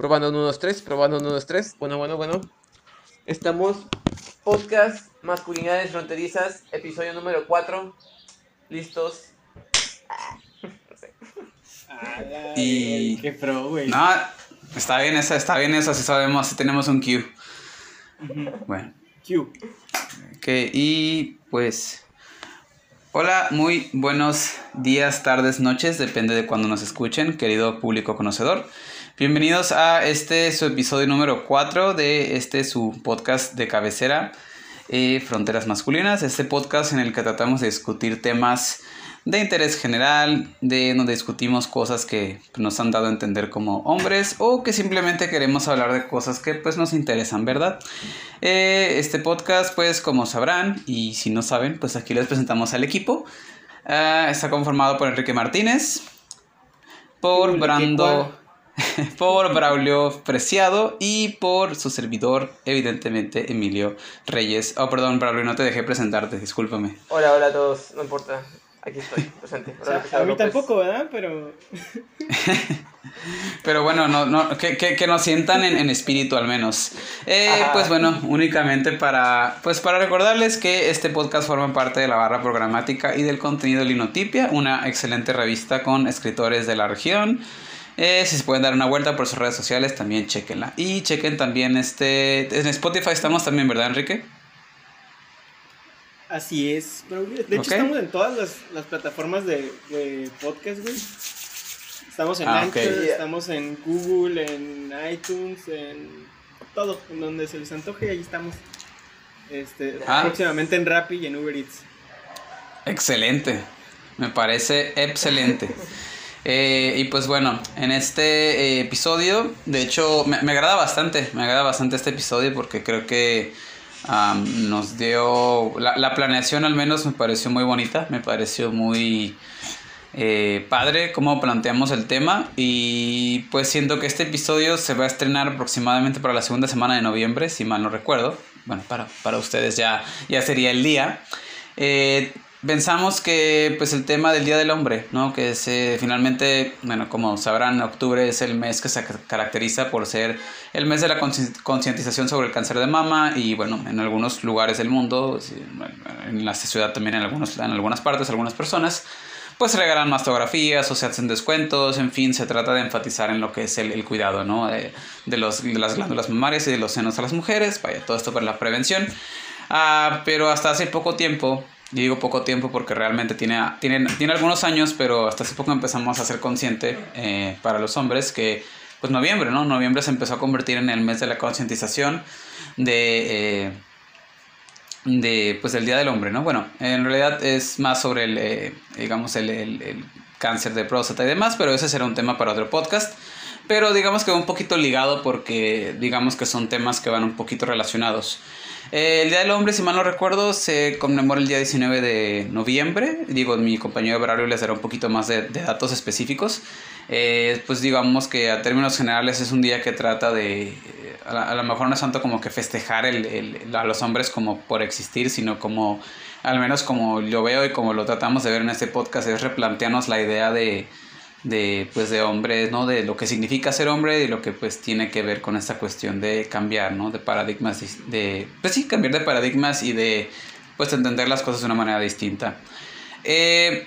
Probando 1, 2, 3, probando 1, 2, 3. Bueno, bueno, bueno. Estamos podcast Masculinidades Fronterizas, episodio número 4. Listos. Y- Qué pro, güey. No, está bien eso, está bien eso, si sabemos, si tenemos un cue. Ujú. Bueno, Q. ok, y pues... Hola, muy buenos días, tardes, noches, depende de cuando nos escuchen, querido público conocedor. Bienvenidos a este su episodio número 4 de este su podcast de cabecera, eh, Fronteras Masculinas, este podcast en el que tratamos de discutir temas de interés general, de donde discutimos cosas que nos han dado a entender como hombres o que simplemente queremos hablar de cosas que pues nos interesan, ¿verdad? Eh, este podcast pues como sabrán y si no saben pues aquí les presentamos al equipo. Ah, está conformado por Enrique Martínez, por Brando, por Braulio Preciado y por su servidor, evidentemente Emilio Reyes. Oh, perdón, Braulio, no te dejé presentarte, discúlpame. Hola, hola a todos. No importa. Aquí estoy, presente. O sea, a mí López. tampoco, ¿verdad? Pero. Pero bueno, no, no, que, que, que nos sientan en, en espíritu al menos. Eh, pues bueno, únicamente para, pues para recordarles que este podcast forma parte de la barra programática y del contenido de Linotipia, una excelente revista con escritores de la región. Eh, si se pueden dar una vuelta por sus redes sociales, también chequenla. Y chequen también este... En Spotify estamos también, ¿verdad, Enrique? Así es. Pero, de hecho, estamos en todas las, las plataformas de, de podcast, güey. Estamos en Ah. Anchor, estamos en Google, en iTunes, en todo, en donde se les antoje, ahí estamos. Este, Ah. próximamente en Rappi y en Uber Eats. Excelente, me parece excelente. Eh, y pues bueno, en este eh, episodio, de hecho, me, me agrada bastante, me agrada bastante este episodio porque creo que am, nos dio, la, la planeación al menos me pareció muy bonita, me pareció muy eh, padre cómo planteamos el tema y pues siento que este episodio se va a estrenar aproximadamente para la segunda semana de noviembre, si mal no recuerdo. Bueno, para, para ustedes ya, ya sería el día. Eh, pensamos que pues el tema del Día del Hombre, ¿no? Que es eh, finalmente, bueno, como sabrán, octubre es el mes que se ca- caracteriza por ser el mes de la concientización sobre el cáncer de mama y bueno, en algunos lugares del mundo, sí, en la ciudad también en, algunos, en algunas partes, algunas personas, pues se regalan mastografías o se hacen descuentos, en fin, se trata de enfatizar en lo que es el, el cuidado, ¿no? De, de los, de las glándulas mamarias y de los senos a las mujeres, vaya, todo esto para la prevención. Ah, pero hasta hace poco tiempo, y digo poco tiempo porque realmente tiene, tiene, tiene algunos años, pero hasta hace poco empezamos a ser consciente eh, para los hombres que, pues noviembre, ¿no? Noviembre se empezó a convertir en el mes de la concientización de... eh, de pues el Día del Hombre, ¿no? Bueno, en realidad es más sobre el, eh, digamos, el, el- el cáncer de próstata y demás, pero ese será un tema para otro podcast. Pero digamos que va un poquito ligado porque digamos que son temas que van un poquito relacionados. Eh, el Día del Hombre, si mal no recuerdo, se conmemora el día 19 de noviembre. Digo, mi compañero Braulio les dará un poquito más de, de datos específicos. Eh, pues digamos que a términos generales es un día que trata de, a, la- a lo mejor no es tanto como que festejar el, el- a los hombres como por existir, sino como, al menos como lo veo y como lo tratamos de ver en este podcast, es replantearnos la idea de, de pues de hombres, ¿no? De lo que significa ser hombre y lo que pues tiene que ver con esta cuestión de cambiar, ¿no? De paradigmas, de, pues sí, cambiar de paradigmas y de pues entender las cosas de una manera distinta. Eh,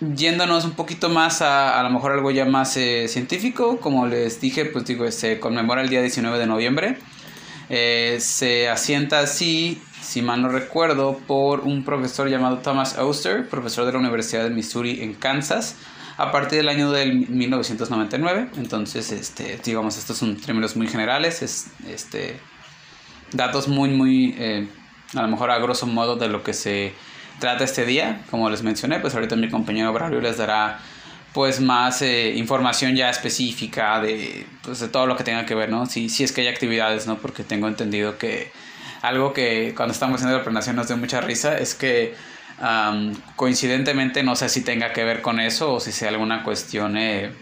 yéndonos un poquito más a a lo mejor algo ya más eh, científico, como les dije, pues digo, se conmemora el día 19 de noviembre. Eh, se asienta así, si mal no recuerdo, por un profesor llamado Thomas Oster, profesor de la Universidad de Missouri en Kansas, a partir del año del 1999. Entonces, este, digamos, estos son términos muy generales, es, este, datos muy, muy, eh, a lo mejor a grosso modo de lo que se trata este día. Como les mencioné, pues ahorita mi compañero Braulio les dará pues más eh, información ya específica de, pues, de todo lo que tenga que ver, ¿no? Si, si es que hay actividades, ¿no? Porque tengo entendido que algo que cuando estamos haciendo la planeación nos dio mucha risa es que am, coincidentemente no sé si tenga que ver con eso o si sea alguna cuestión eh,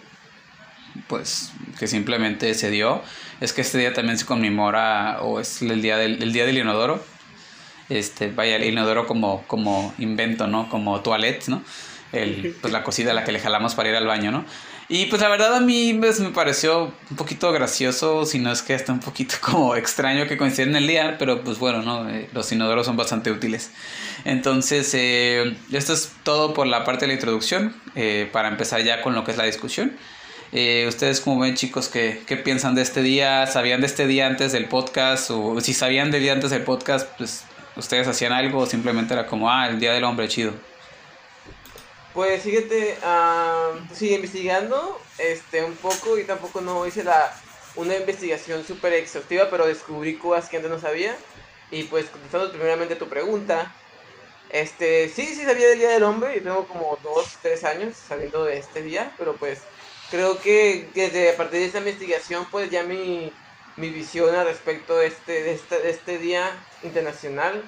pues que simplemente se dio. Es que este día también se conmemora o es el día del, el día del inodoro. Este vaya el inodoro como como invento no como toilette no el, pues la cosita a la que le jalamos para ir al baño no Y pues la verdad a mí pues, me pareció un poquito gracioso, si no es que hasta un poquito como extraño que coinciden en el día, pero pues bueno, ¿no? Eh, los inodoros son bastante útiles. Entonces, eh, esto es todo por la parte de la introducción, eh, para empezar ya con lo que es la discusión. ¿Ustedes como ven chicos qué, qué piensan de este día? ¿Sabían de este día antes del podcast? O si sabían del día antes del podcast, pues ustedes hacían algo o simplemente era como, ah, el Día del Hombre, chido. Pues fíjate, uh, sigue investigando este, un poco y tampoco no hice la, una investigación súper exhaustiva, pero descubrí cosas que antes no sabía. Y pues contestando primeramente tu pregunta, este, sí, sí sabía del Día del Hombre y tengo como dos, tres años sabiendo de este día, pero pues creo que desde a partir de esta investigación pues ya mi, mi visión al respecto de este, de este, este día internacional,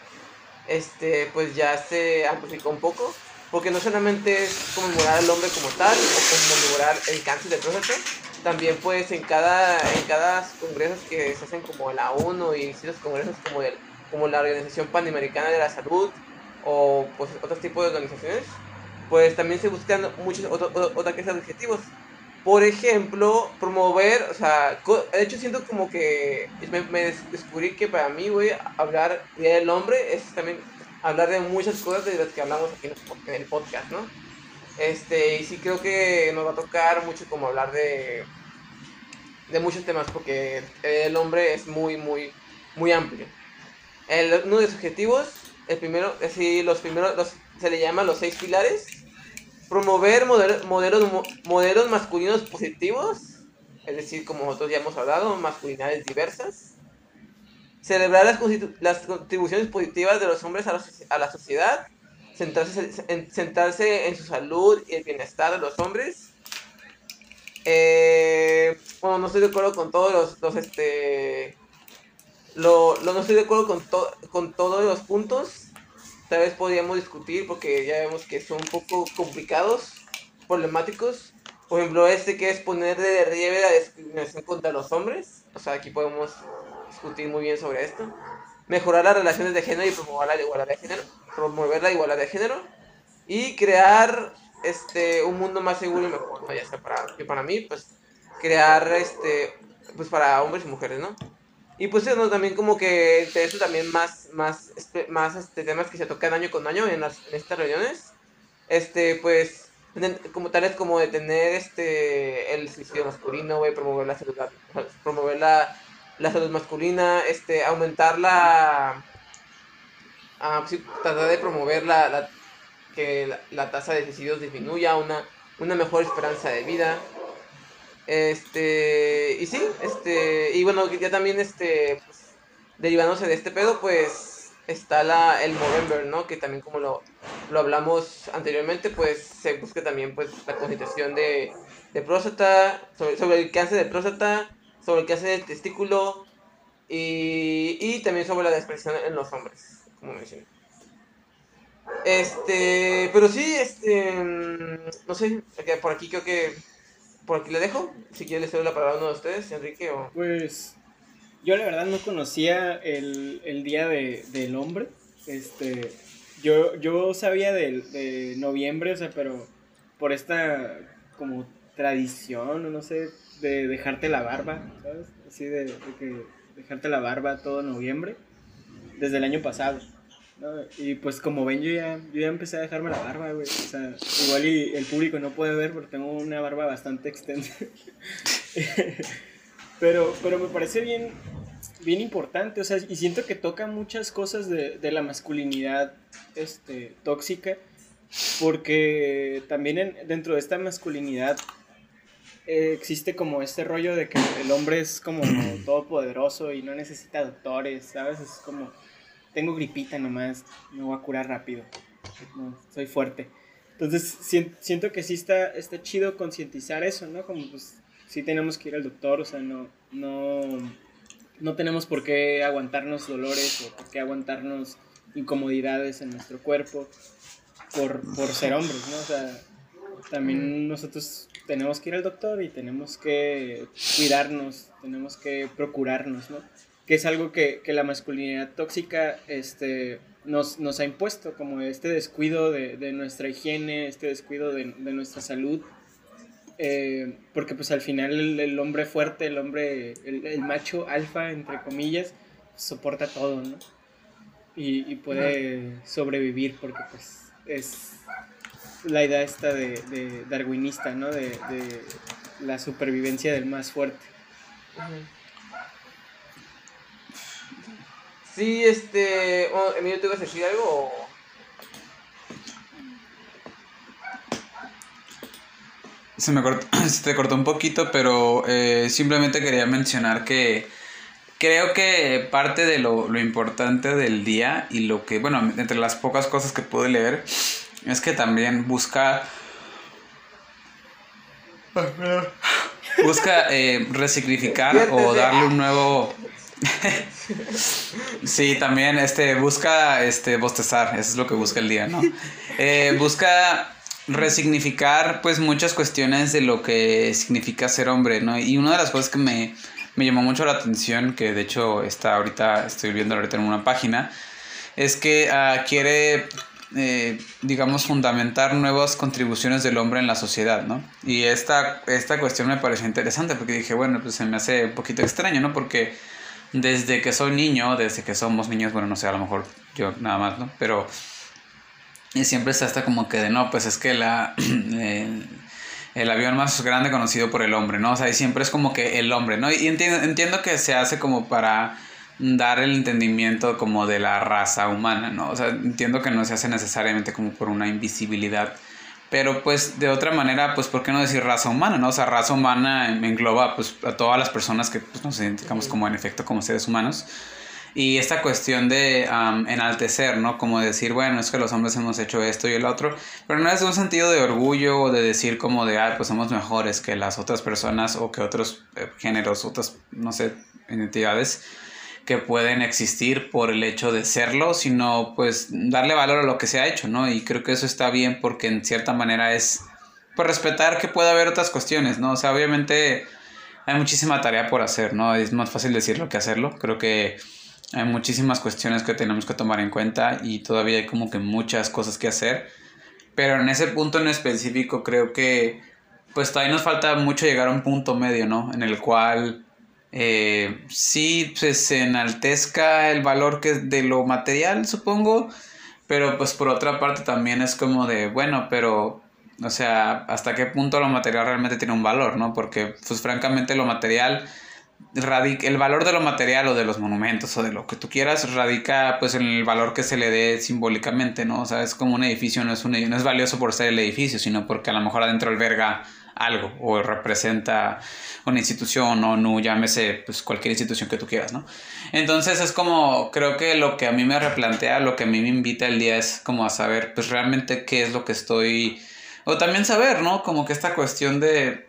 este, pues ya se amplificó un poco porque no solamente es conmemorar al hombre como tal o conmemorar el cáncer de próstata, también pues en cada, en cada congresos que se hacen como la ONU y los congresos como, el, como la Organización Panamericana de la Salud o pues otros tipos de organizaciones, pues también se buscan muchos otros objetivos. Por ejemplo, promover, o sea, de hecho siento como que me, descubrí que para mí, güey, hablar del hombre es también hablar de muchas cosas de las que hablamos aquí en el podcast, ¿no? Este, y sí creo que nos va a tocar mucho como hablar de, de muchos temas, porque el hombre es muy, muy, muy amplio. El, uno de sus objetivos, el primero, es decir, los primeros, se le llama los seis pilares. Promover modelos, modelos masculinos positivos, es decir, como nosotros ya hemos hablado, masculinidades diversas celebrar las, las contribuciones positivas de los hombres a la, a la sociedad, centrarse en, centrarse en su salud y el bienestar de los hombres. Eh, bueno, no estoy de acuerdo con todos los, los este, lo, lo, no estoy de acuerdo con, con todos los puntos. Tal vez podríamos discutir porque ya vemos que son un poco complicados, problemáticos. Por ejemplo, este que es poner de relieve la discriminación contra los hombres. O sea, aquí podemos discutir muy bien sobre esto. Mejorar las relaciones de género y promover la igualdad de género. Promover la igualdad de género. Y crear este, un mundo más seguro y mejor, ¿no? Ya sea para, que para mí, pues, crear, este, pues, para hombres y mujeres, ¿no? Y pues eso también como que de eso también más, más, este, más este, temas que se tocan año con año en, las, en estas reuniones. Este, pues, como tales como de tener este, el suicidio masculino, promover la salud, promover la, la salud masculina, este, aumentar la, ah, tratar de promover la, que la, tasa de suicidios disminuya, una, una mejor esperanza de vida. Este, y sí, este, y bueno, ya también, este, pues, derivándose de este pedo, pues, está la, el Movember, ¿no? Que también como lo, lo hablamos anteriormente, pues, se busca también, pues, la concentración de, de próstata, sobre, sobre el cáncer de próstata, sobre que hace el testículo y, y también sobre la depresión en los hombres, como mencioné. Este, pero sí, este, no sé, por aquí creo que, por aquí le dejo, si quiere le cedo la palabra a uno de ustedes, Enrique o... Pues, yo la verdad no conocía el, el Día de, del Hombre, este, yo, yo sabía del, de noviembre, o sea, pero por esta como tradición, no sé, de dejarte la barba, ¿sabes? Así de, que dejarte la barba todo noviembre, desde el año pasado. Y pues como ven, yo ya, yo ya empecé a dejarme la barba, güey. O sea, igual y el público no puede ver porque tengo una barba bastante extensa. pero, pero me parece bien, bien importante, o sea, y siento que toca muchas cosas de, de la masculinidad este, tóxica, porque también dentro de esta masculinidad eh, existe como este rollo de que el hombre es como todopoderoso y no necesita doctores, ¿sabes? Es como, tengo gripita nomás, me voy a curar rápido, soy fuerte. Entonces siento que sí está, está chido concientizar eso, ¿no? Como pues sí tenemos que ir al doctor, o sea, no, no, no tenemos por qué aguantarnos dolores o por qué aguantarnos incomodidades en nuestro cuerpo por, por ser hombres, ¿no? O sea, también nosotros tenemos que ir al doctor y tenemos que cuidarnos, tenemos que procurarnos, ¿no? Que es algo que, que la masculinidad tóxica este, nos, nos, ha impuesto, como este descuido de, de nuestra higiene, este descuido de, de nuestra salud. eh, porque pues al final el, hombre fuerte, el hombre, el, macho alfa, entre comillas, soporta todo, ¿no? Y, puede sobrevivir porque pues es la idea esta de, darwinista, ¿no? De, la supervivencia del más fuerte. Sí, este... Oh, Emilio, ¿te vas a decir algo Se me cortó, se te cortó un poquito, pero eh, simplemente quería mencionar que creo que parte de lo, lo, importante del día y lo que, bueno, entre las pocas cosas que pude leer, es que también busca... Busca eh, resignificar o darle un nuevo... sí, también este, busca este, bostezar, eso es lo que busca el día, ¿no? Eh, busca resignificar pues muchas cuestiones de lo que significa ser hombre, ¿no? Y una de las cosas que me, llamó mucho la atención, que de hecho está ahorita, estoy viendo ahorita en una página, es que ah, quiere, eh, digamos, fundamentar nuevas contribuciones del hombre en la sociedad, ¿no? Y esta, esta cuestión me pareció interesante porque dije, bueno, pues se me hace un poquito extraño, ¿no? Porque desde que soy niño, desde que somos niños, bueno, no sé, a lo mejor yo nada más, ¿no? Pero y siempre está hasta como que de no, pues es que la, el, avión más grande conocido por el hombre, ¿no? O sea, y siempre es como que el hombre, ¿no? Y entiendo, entiendo que se hace como para dar el entendimiento como de la raza humana, ¿no? O sea, entiendo que no se hace necesariamente como por una invisibilidad. Pero pues de otra manera, pues ¿por qué no decir raza humana, no? O sea, raza humana engloba pues a todas las personas que pues, nos identificamos como en efecto como seres humanos. Y esta cuestión de enaltecer, ¿no? Como decir, bueno, es que los hombres hemos hecho esto y el otro, pero no es un sentido de orgullo o de decir como de, ah, pues somos mejores que las otras personas o que otros eh, géneros, otras, no sé, identidades que pueden existir por el hecho de serlo, sino pues darle valor a lo que se ha hecho, ¿no? Y creo que eso está bien porque en cierta manera es, pues respetar que puede haber otras cuestiones, ¿no? O sea, obviamente hay muchísima tarea por hacer, ¿no? Es más fácil decirlo que hacerlo. Creo que hay muchísimas cuestiones que tenemos que tomar en cuenta y todavía hay como que muchas cosas que hacer. Pero en ese punto en específico creo que pues todavía nos falta mucho llegar a un punto medio, ¿no? En el cual eh, sí pues, se enaltezca el valor que de lo material, supongo. Pero pues por otra parte también es como de, bueno, pero, o sea, hasta qué punto lo material realmente tiene un valor, ¿no? Porque pues francamente lo material el valor de lo material o de los monumentos o de lo que tú quieras radica pues en el valor que se le dé simbólicamente, ¿no? O sea, es como un edificio, no es, un, no es valioso por ser el edificio, sino porque a lo mejor adentro alberga algo o representa una institución o no, llámese pues cualquier institución que tú quieras, ¿no? Entonces es como, creo que lo que a mí me replantea, lo que a mí me invita el día es como a saber pues realmente qué es lo que estoy, o también saber, ¿no? Como que esta cuestión de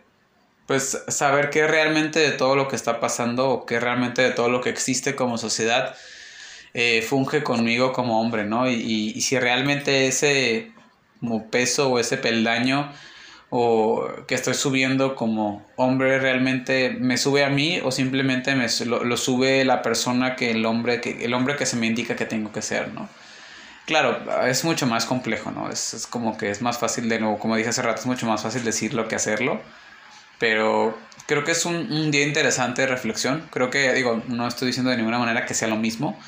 pues saber qué realmente de todo lo que está pasando o qué realmente de todo lo que existe como sociedad eh, funge conmigo como hombre, ¿no? Y, si realmente ese como peso o ese peldaño o que estoy subiendo como hombre realmente me sube a mí o simplemente me, lo, sube la persona que el hombre que el hombre que se me indica que tengo que ser, ¿no? Claro, es mucho más complejo, ¿no? Es, es como que es más fácil de nuevo, como dije hace rato, es mucho más fácil decirlo que hacerlo pero creo que es un, día interesante de reflexión. Creo que, digo, no estoy diciendo de ninguna manera que sea lo mismo,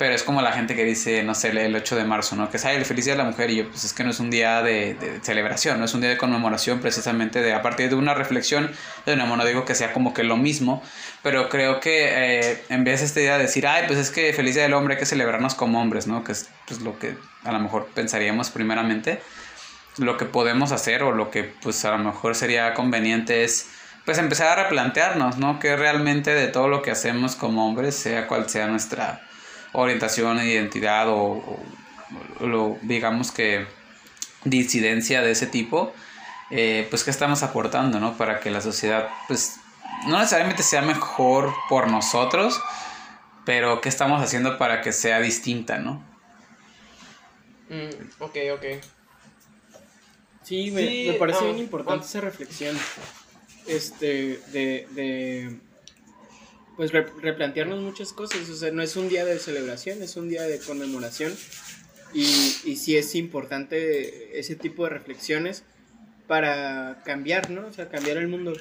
pero es como la gente que dice, no sé, el 8 de marzo, ¿no? Que es, el feliz día de la mujer, y yo, pues es que no es un día de, celebración, no es un día de conmemoración precisamente de, a partir de una reflexión, de una no digo que sea como que lo mismo, pero creo que eh, en vez de este día de decir, ay, pues es que feliz día del hombre hay que celebrarnos como hombres, ¿no? Que es pues, lo que a lo mejor pensaríamos primeramente lo que podemos hacer o lo que pues a lo mejor sería conveniente es pues empezar a replantearnos, ¿no? Que realmente de todo lo que hacemos como hombres, sea cual sea nuestra orientación, identidad o, lo, digamos que disidencia de ese tipo, eh, pues qué estamos aportando, ¿no? Para que la sociedad pues no necesariamente sea mejor por nosotros, pero qué estamos haciendo para que sea distinta, ¿no? Mm, ok, ok. Sí, me, parece bien importante esa reflexión. Este, de, de pues replantearnos muchas cosas. O sea, no es un día de celebración, es un día de conmemoración. Y, y sí es importante ese tipo de reflexiones para cambiar, ¿no? O sea, cambiar el mundo.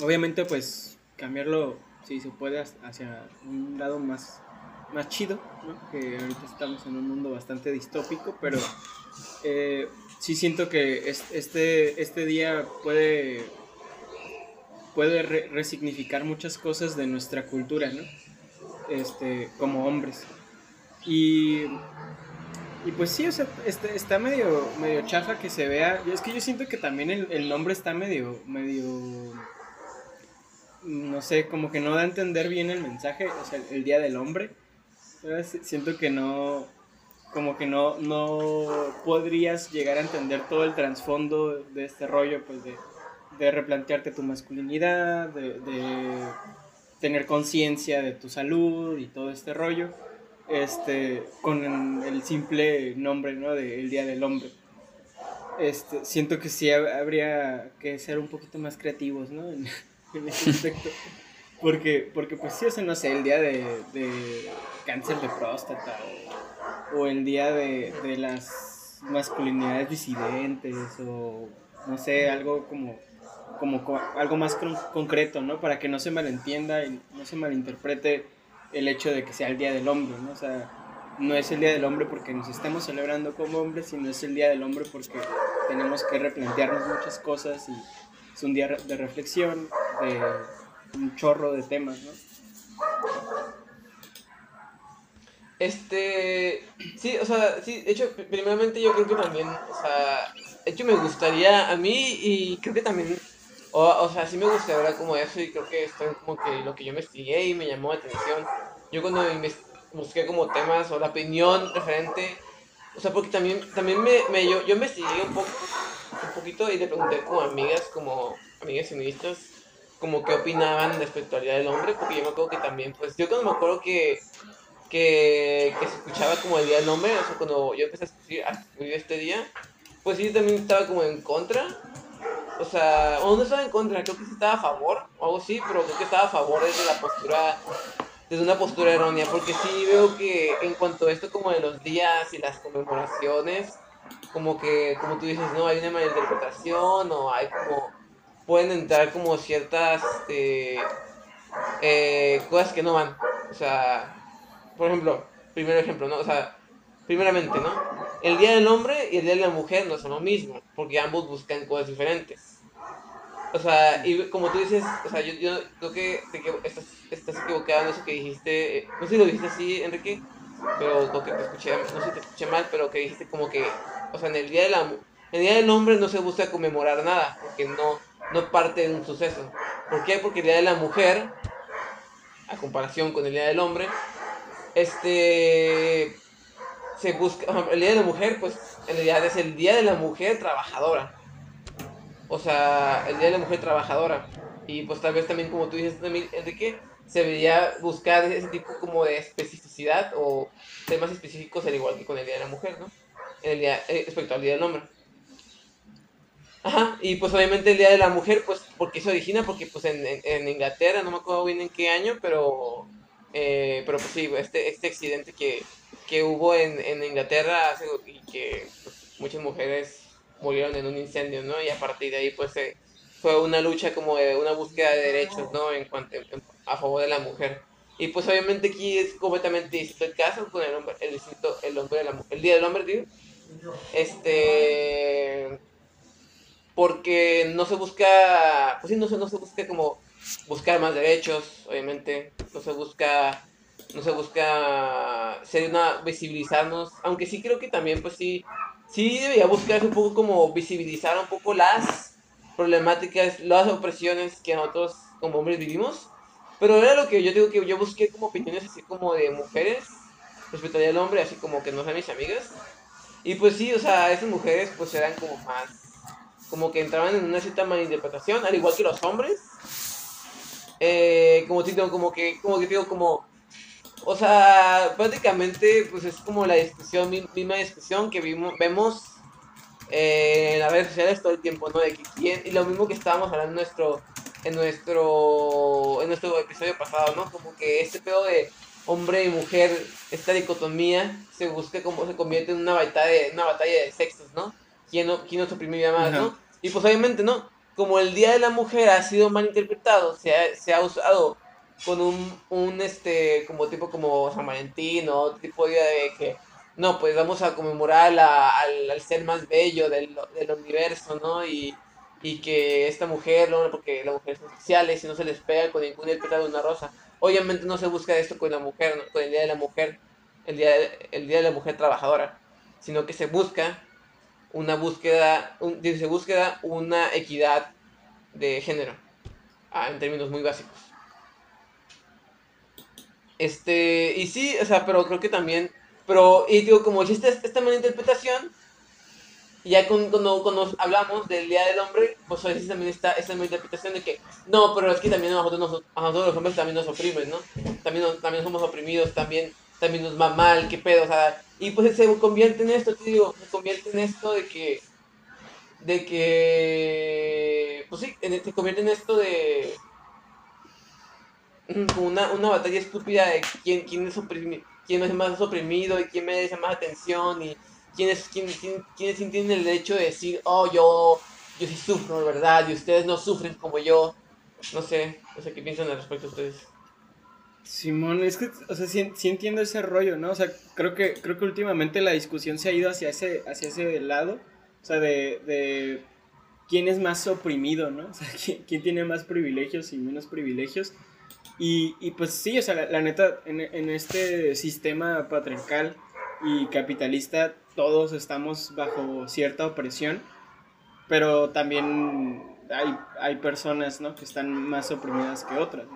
Obviamente, pues, cambiarlo, si se puede, hacia un lado más, más chido, ¿no? Que ahorita estamos en un mundo bastante distópico, pero eh, sí siento que este, este día puede, puede resignificar muchas cosas de nuestra cultura, ¿no? Este, como hombres. Y y pues sí, o sea, está, está medio, medio chafa que se vea. Es que yo siento que también el, nombre está medio, medio, no sé, como que no da a entender bien el mensaje, o sea, el, Día del Hombre. Siento que no, como que no, no podrías llegar a entender todo el trasfondo de este rollo, pues de, de replantearte tu masculinidad, de, de tener conciencia de tu salud y todo este rollo este, con el simple nombre, ¿no? De el Día del Hombre. Este, siento que sí habría que ser un poquito más creativos, ¿no? En, ese aspecto. Porque, porque pues sí, o no sé, el día de, de cáncer de próstata o, el día de, de, las masculinidades disidentes o no sé, algo como, como, algo más concreto, ¿no? Para que no se malentienda y no se malinterprete el hecho de que sea el Día del Hombre, ¿no? O sea, no es el Día del Hombre porque nos estamos celebrando como hombres, sino es el Día del Hombre porque tenemos que replantearnos muchas cosas y es un día de reflexión, de un chorro de temas, ¿no? Este, sí, o sea, sí, de hecho, primeramente yo creo que también, o sea, de hecho me gustaría a mí y creo que también o, o sea, sí me gustaría hablar como eso y creo que esto es como que lo que yo investigué y me llamó la atención. Yo cuando busqué como temas o la opinión referente, o sea, porque también, también me, me yo, yo investigué un poco, un poquito y le pregunté como amigas, como amigas feministas, como qué opinaban respecto al Día del Hombre, porque yo me acuerdo que también, pues yo cuando me acuerdo que, que, que se escuchaba como el Día del Hombre, o sea, cuando yo empecé a escribir, a escribir este día, pues sí, también estaba como en contra, o sea, o no estaba en contra, creo que sí estaba a favor, o algo así, pero creo que estaba a favor desde la postura, desde una postura errónea, porque sí veo que en cuanto a esto como de los días y las conmemoraciones, como que, como tú dices, no, hay una malinterpretación, o hay como, pueden entrar como ciertas, este, eh, cosas que no van, o sea, por ejemplo, primer ejemplo, ¿no? O sea, primeramente, ¿no? El Día del Hombre y el Día de la Mujer no son lo mismo, porque ambos buscan cosas diferentes. O sea, y como tú dices, o sea, yo, yo creo que, estás, estás, equivocado en eso que dijiste, no sé si lo dijiste así, Enrique, pero creo que te escuché, no sé si te escuché mal, pero que dijiste como que, o sea, en el Día, de la, en el día del Hombre no se busca conmemorar nada, porque no, no parte de un suceso. ¿Por qué? Porque el Día de la Mujer, a comparación con el Día del Hombre, este se busca, el Día de la Mujer, pues en realidad es el Día de la Mujer Trabajadora. O sea, el Día de la Mujer Trabajadora. Y pues tal vez también, como tú dices también, Enrique, se debería buscar ese tipo como de especificidad o temas específicos al igual que con el Día de la Mujer, ¿no? En el día, eh, respecto al Día del Hombre. Ajá, y pues obviamente el Día de la Mujer, pues, porque se origina, porque pues en, en, Inglaterra, no me acuerdo bien en qué año, pero, eh, pero pues sí, este, este accidente que, que hubo en, en Inglaterra y que pues, muchas mujeres murieron en un incendio, ¿no? Y a partir de ahí, pues, fue una lucha como de una búsqueda de derechos, ¿no? En cuanto a favor de la mujer. Y pues obviamente aquí es completamente distinto el caso con el hombre, el distinto, el hombre de día del hombre, tío. Este porque no se busca, pues sí, no se, no se busca como buscar más derechos, obviamente, no se busca no se busca ser una visibilizarnos, aunque sí creo que también pues sí sí debería buscarse un poco como visibilizar un poco las problemáticas, las opresiones que nosotros como hombres vivimos. Pero era lo que yo digo que yo busqué como opiniones así como de mujeres respecto al hombre, así como que no sean mis amigas. Y pues sí, o sea, esas mujeres pues eran como más, como que entraban en una cierta malinterpretación, al igual que los hombres. Eh, como como que, como que digo, como o sea, prácticamente, pues es como la discusión, misma discusión que vimos, vemos eh, en las redes sociales todo el tiempo, ¿no? De que quién, y lo mismo que estábamos hablando en nuestro, en nuestro, en nuestro episodio pasado, ¿no? Como que este pedo de hombre y mujer, esta dicotomía, se busca como se convierte en una batalla de, una batalla de sexos, ¿no? ¿Quién, no, quién nos oprimiría más, ¿no? Y pues obviamente, ¿no? Como el Día de la Mujer ha sido mal interpretado, se ha, se ha usado con un, un, este, como tipo como San Valentín o otro tipo de día de que, no, pues vamos a conmemorar al, al, ser más bello del, del universo, ¿no? Y, y que esta mujer, ¿no? porque las mujeres son sociales y no se les pega con ningún interpretado de una rosa. Obviamente no se busca esto con la mujer, con el Día de la Mujer, el día de, el día de la Mujer Trabajadora, sino que se busca una búsqueda, un, se busca una equidad de género, ah, en términos muy básicos. Este, y sí, o sea, pero creo que también, pero, y digo, como existe esta mala interpretación, ya cuando, cuando, hablamos del Día del Hombre, pues existe también esta, esta interpretación de que, no, pero es que también a nosotros, a nosotros los hombres también nos oprimen, ¿no? También, también somos oprimidos, también, también nos va mal, qué pedo, o sea, y pues se convierte en esto, te digo, se convierte en esto de que, de que, pues sí, se convierte en esto de, una, una batalla estúpida de quién, quién, es quién es más oprimido y quién merece más atención y quién es, quién, quién, tienen el derecho de decir, oh, yo, yo sí sufro, ¿verdad? Y ustedes no sufren como yo. No sé, no sé qué piensan al respecto ustedes. Simón, es que, o sea, sí, entiendo ese rollo, ¿no? O sea, creo que, creo que últimamente la discusión se ha ido hacia ese, hacia ese lado, o sea, de, de quién es más oprimido, ¿no? O sea, quién, quién tiene más privilegios y menos privilegios. Y, y pues sí, o sea, la, neta, en, en, este sistema patriarcal y capitalista, todos estamos bajo cierta opresión, pero también hay, hay personas, ¿no? Que están más oprimidas que otras.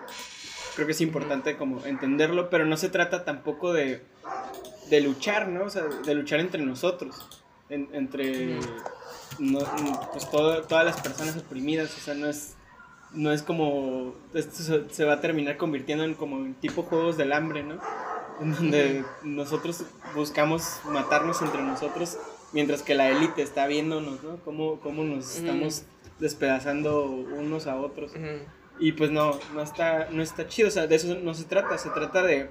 Creo que es importante como entenderlo, pero no se trata tampoco de, de luchar, ¿no? O sea, de luchar entre nosotros, entre pues todas las personas oprimidas, o sea, no es no es como esto se, va a terminar convirtiendo en como un tipo juegos del hambre, ¿no? En donde nosotros buscamos matarnos entre nosotros mientras que la élite está viéndonos, ¿no? Cómo, cómo nos estamos despedazando unos a otros. Y pues no, no está, no está chido, o sea, de eso no se trata, se trata de,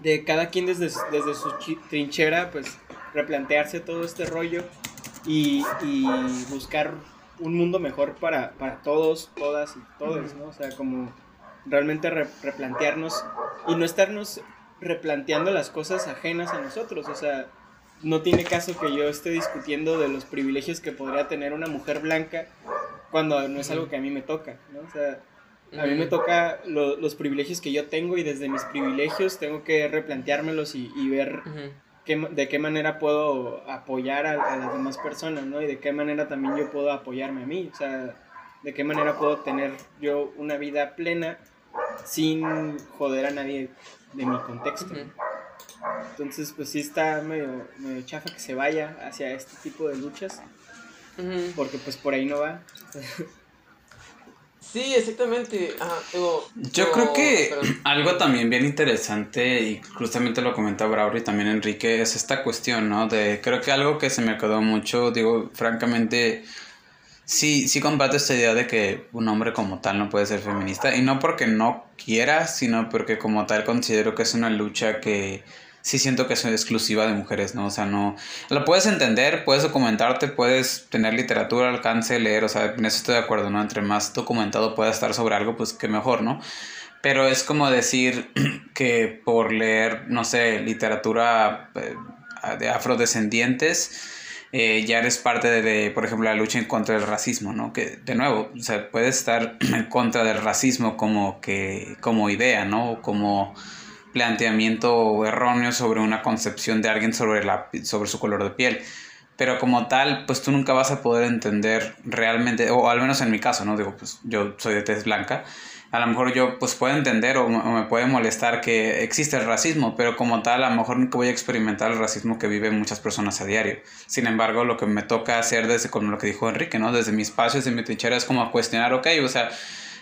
de cada quien desde, desde su trinchera, pues replantearse todo este rollo y, y buscar un mundo mejor para, para todos, todas y todos, ¿no? O sea, como realmente replantearnos y no estarnos replanteando las cosas ajenas a nosotros, o sea, no tiene caso que yo esté discutiendo de los privilegios que podría tener una mujer blanca cuando no es algo que a mí me toca, ¿no? O sea, a mí me toca los privilegios que yo tengo y desde mis privilegios tengo que replanteármelos y, y ver de qué manera puedo apoyar a, las demás personas, ¿no? Y de qué manera también yo puedo apoyarme a mí, o sea, de qué manera puedo tener yo una vida plena sin joder a nadie de mi contexto. Entonces, pues sí está medio, medio chafa que se vaya hacia este tipo de luchas, porque pues por ahí no va. Sí, exactamente. yo, creo que algo también bien interesante, y justamente lo comenta Brauri y también Enrique, es esta cuestión, ¿no? De, creo que algo que se me quedó mucho, digo, francamente, sí, sí comparto esta idea de que un hombre como tal no puede ser feminista, y no porque no quiera, sino porque como tal considero que es una lucha que sí siento que es exclusiva de mujeres, ¿no? O sea, no... Lo puedes entender, puedes documentarte, puedes tener literatura, alcance, leer, o sea, en eso estoy de acuerdo, ¿no? Entre más documentado pueda estar sobre algo, pues que mejor, ¿no? Pero es como decir que por leer, no sé, literatura eh, de afrodescendientes, eh, ya eres parte de, por ejemplo, la lucha en contra del racismo, ¿no? Que, de nuevo, o sea, puedes estar en contra del racismo como que, como idea, ¿no? Como planteamiento erróneo sobre una concepción de alguien sobre, la, sobre su color de piel. Pero como tal, pues tú nunca vas a poder entender realmente, o al menos en mi caso, ¿no? Digo, pues yo soy de tez blanca. A lo mejor yo pues puedo entender o, me puede molestar que existe el racismo, pero como tal a lo mejor nunca voy a experimentar el racismo que viven muchas personas a diario. Sin embargo, lo que me toca hacer desde, como lo que dijo Enrique, ¿no? Desde mi espacio, desde mi trinchera es como cuestionar, ok, o sea,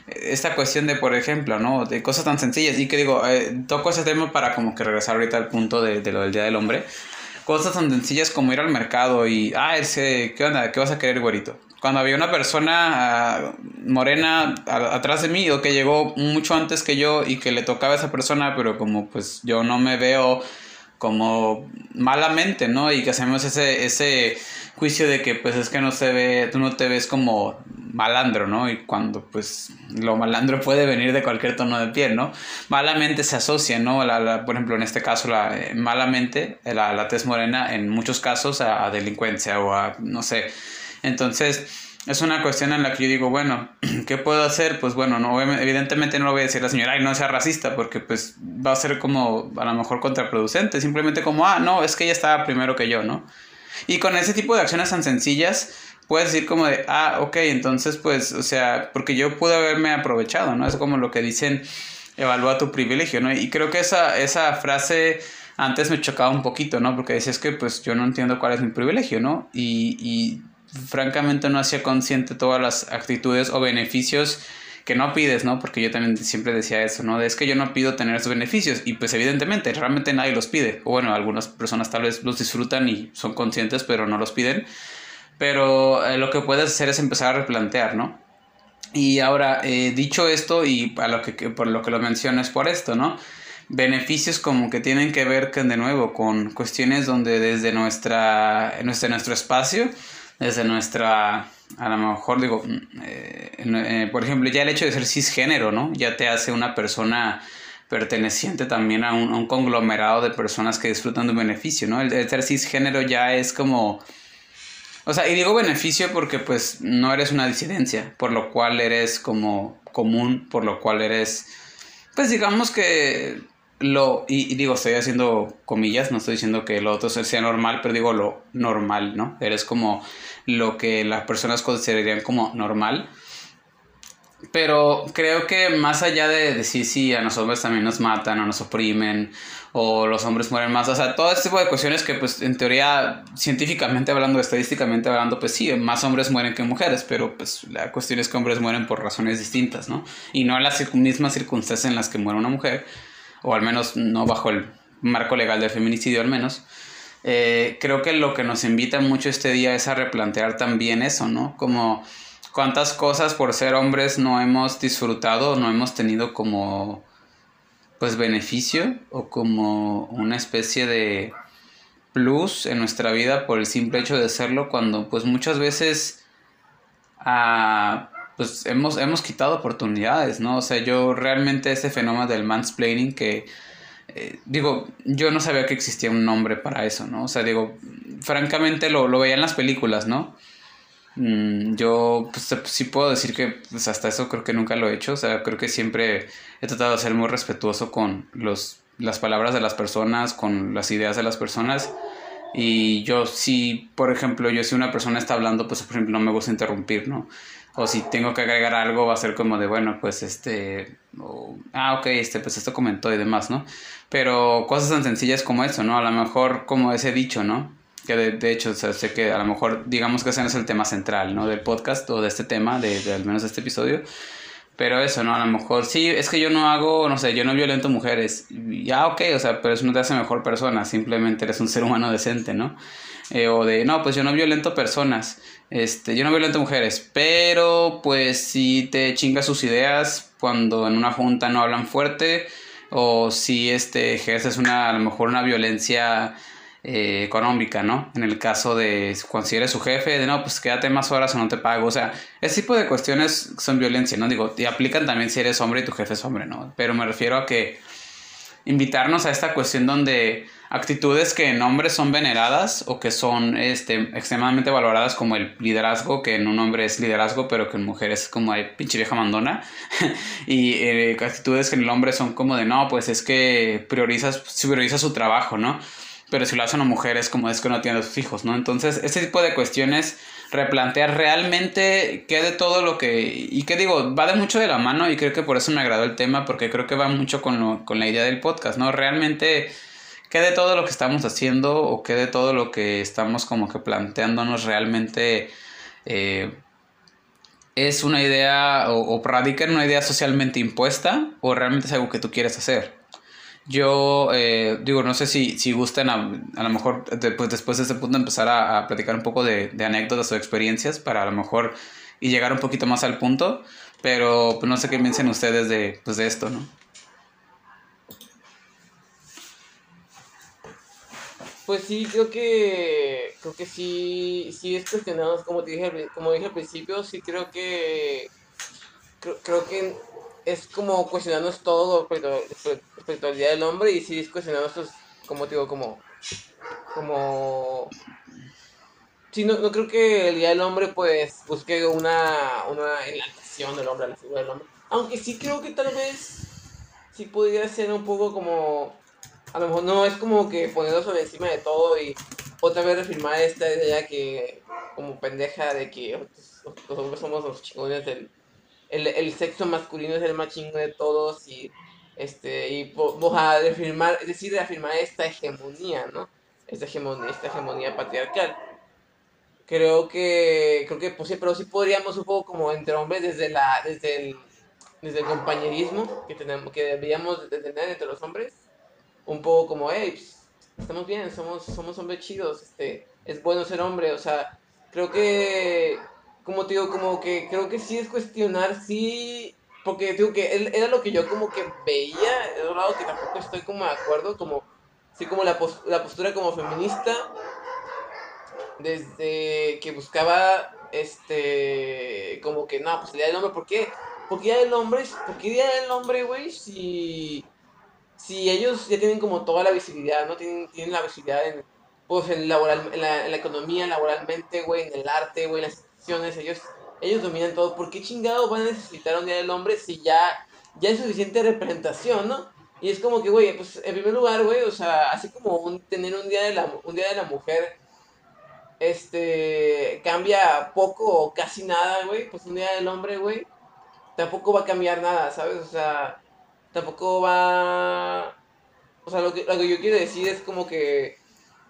esta cuestión de, por ejemplo, ¿no? De cosas tan sencillas. Y que digo, eh, toco ese tema para como que regresar ahorita al punto de, de, lo del Día del Hombre. Cosas tan sencillas como ir al mercado y, ah, ese, ¿qué onda? ¿Qué vas a querer, güerito? Cuando había una persona ah, morena atrás de mí o que llegó mucho antes que yo y que le tocaba a esa persona, pero como pues yo no me veo como malamente, ¿no? Y que hacemos ese, ese juicio de que pues es que no se ve, tú no te ves como malandro, ¿no? Y cuando pues lo malandro puede venir de cualquier tono de piel, ¿no? Malamente se asocia, ¿no? La, por ejemplo, en este caso, la, eh, malamente, la, la tez morena en muchos casos a, delincuencia o a, no sé. Entonces, es una cuestión en la que yo digo, bueno, ¿qué puedo hacer? Pues bueno, no, evidentemente no lo voy a decir a la señora, ay, no sea racista, porque pues va a ser como a lo mejor contraproducente, simplemente como, ah, no, es que ella estaba primero que yo, ¿no? Y con ese tipo de acciones tan sencillas, puedes decir como de, ah, ok, entonces pues, o sea, porque yo pude haberme aprovechado, ¿no? Es como lo que dicen, evalúa tu privilegio, ¿no? Y creo que esa, esa frase antes me chocaba un poquito, ¿no? Porque decías que pues yo no entiendo cuál es mi privilegio, ¿no? Y, y francamente no hacía consciente todas las actitudes o beneficios que no pides, ¿no? Porque yo también siempre decía eso, ¿no? es que yo no pido tener esos beneficios y pues evidentemente realmente nadie los pide. O bueno, algunas personas tal vez los disfrutan y son conscientes pero no los piden. Pero eh, lo que puedes hacer es empezar a replantear, ¿no? Y ahora, eh, dicho esto y a lo que, por lo que lo menciono es por esto, ¿no? Beneficios como que tienen que ver, de nuevo, con cuestiones donde desde nuestra, desde nuestro espacio desde nuestra, a lo mejor digo, mm, eh, eh, por ejemplo, ya el hecho de ser cisgénero, ¿no? Ya te hace una persona perteneciente también a un, conglomerado de personas que disfrutan de un beneficio, ¿no? El, el, ser cisgénero ya es como... O sea, y digo beneficio porque pues no eres una disidencia, por lo cual eres como común, por lo cual eres... Pues digamos que lo, y, digo, estoy haciendo comillas, no estoy diciendo que lo otro sea normal, pero digo lo normal, ¿no? Eres como lo que las personas considerarían como normal. Pero creo que más allá de decir si a los hombres también nos matan o nos oprimen o los hombres mueren más, o sea, todo este tipo de cuestiones que pues en teoría científicamente hablando, estadísticamente hablando, pues sí, más hombres mueren que mujeres, pero pues la cuestión es que hombres mueren por razones distintas, ¿no? Y no en las mismas circunstancias en las que muere una mujer o al menos no bajo el marco legal del feminicidio al menos, eh, creo que lo que nos invita mucho este día es a replantear también eso, ¿no? Como cuántas cosas por ser hombres no hemos disfrutado, no hemos tenido como pues beneficio o como una especie de plus en nuestra vida por el simple hecho de serlo cuando pues muchas veces ah, pues hemos, hemos quitado oportunidades, ¿no? O sea, yo realmente ese fenómeno del mansplaining que, eh, digo, yo no sabía que existía un nombre para eso, ¿no? O sea, digo, francamente lo, lo veía en las películas, ¿no? Mm, yo pues, sí puedo decir que pues, hasta eso creo que nunca lo he hecho, o sea, creo que siempre he tratado de ser muy respetuoso con los, las palabras de las personas, con las ideas de las personas. Y yo sí, por ejemplo, yo si una persona está hablando, pues por ejemplo no me gusta interrumpir, ¿no? O si tengo que agregar algo va a ser como de bueno pues este ah ok este pues esto comentó y demás no pero cosas tan sencillas como eso no a lo mejor como ese dicho no que de, hecho sé que a lo mejor digamos que ese no es el tema central no del podcast o de este tema de, de al menos este episodio pero eso, ¿no? A lo mejor sí, es que yo no hago, no sé, yo no violento mujeres. Ya, ok, o sea, pero eso no te hace mejor persona, simplemente eres un ser humano decente, ¿no? Eh, o de, no, pues yo no violento personas, este, yo no violento mujeres, pero pues si te chingas sus ideas cuando en una junta no hablan fuerte, o si este, ejerces una, a lo mejor una violencia eh, económica, ¿no? En el caso de cuando si eres su jefe, de no, pues quédate más horas o no te pago. O sea, ese tipo de cuestiones son violencia, ¿no? Digo, y aplican también si eres hombre y tu jefe es hombre, ¿no? Pero me refiero a que invitarnos a esta cuestión donde actitudes que en hombres son veneradas o que son este, extremadamente valoradas como el liderazgo, que en un hombre es liderazgo, pero que en mujeres es como hay pinche vieja mandona. y eh, actitudes que en el hombre son como de no, pues es que priorizas, prioriza su trabajo, ¿no? pero si lo hace una mujer es como es que no tiene a sus hijos, ¿no? Entonces, ese tipo de cuestiones, replantear realmente qué de todo lo que... Y qué digo, va de mucho de la mano y creo que por eso me agradó el tema, porque creo que va mucho con, con la idea del podcast, ¿no? Realmente, qué de todo lo que estamos haciendo o qué de todo lo que estamos como que planteándonos realmente... Eh, es una idea o, o radica en una idea socialmente impuesta o realmente es algo que tú quieres hacer. Yo eh, digo, no sé si, si gusten a, a lo mejor pues, después de este punto empezar a, a platicar un poco de, de, anécdotas o experiencias para a lo mejor y llegar un poquito más al punto, pero pues, no sé qué piensen ustedes de, pues, de esto, ¿no? Pues sí, creo que creo que sí, sí es cuestionado, como dije, como dije al principio, sí creo que creo, creo que es como cuestionarnos todo respecto, al Día del Hombre y sí es cuestionarnos, pues, como digo, como como sí, no, no creo que el Día del Hombre pues busque una, una enaltación del hombre, la figura del hombre. Aunque sí creo que tal vez sí podría ser un poco como a lo mejor no es como que ponerlo sobre encima de todo y otra vez reafirmar esta idea que como pendeja de que los hombres somos los chingones del el, el sexo masculino es el más chingón de todos y este y vamos a reafirmar es decir reafirmar esta hegemonía no esta hegemonía esta hegemonía patriarcal. Creo que creo que pues sí pero sí podríamos un poco como entre hombres desde la desde el desde el compañerismo que tenemos que deberíamos de tener entre los hombres un poco como, hey, pues, estamos bien, somos, somos hombres chidos, este, es bueno ser hombre, o sea, creo que, como te digo, como que creo que sí es cuestionar, sí, porque digo que era lo que yo como que veía, otro lado que tampoco estoy como de acuerdo, como, sí, como la, la postura como feminista, desde que buscaba, este, como que, no, pues el día del hombre, ¿por qué? Porque día del hombre, ¿por qué día hombre, güey? Si si ellos ya tienen como toda la visibilidad, ¿no? Tienen, tienen la visibilidad en, pues, en, laboral, en, la, en la economía, laboralmente, güey, en el arte, güey, en las instituciones, ellos, ellos dominan todo. ¿Por qué chingados van a necesitar un Día del Hombre si ya, ya hay suficiente representación, ¿no? Y es como que, güey, pues en primer lugar, güey, o sea, así como un, tener un día, de la, un día de la mujer, este, cambia poco o casi nada, güey, pues un día del hombre, güey, tampoco va a cambiar nada, ¿sabes? O sea, tampoco va... O sea, lo que, lo que yo quiero decir es como que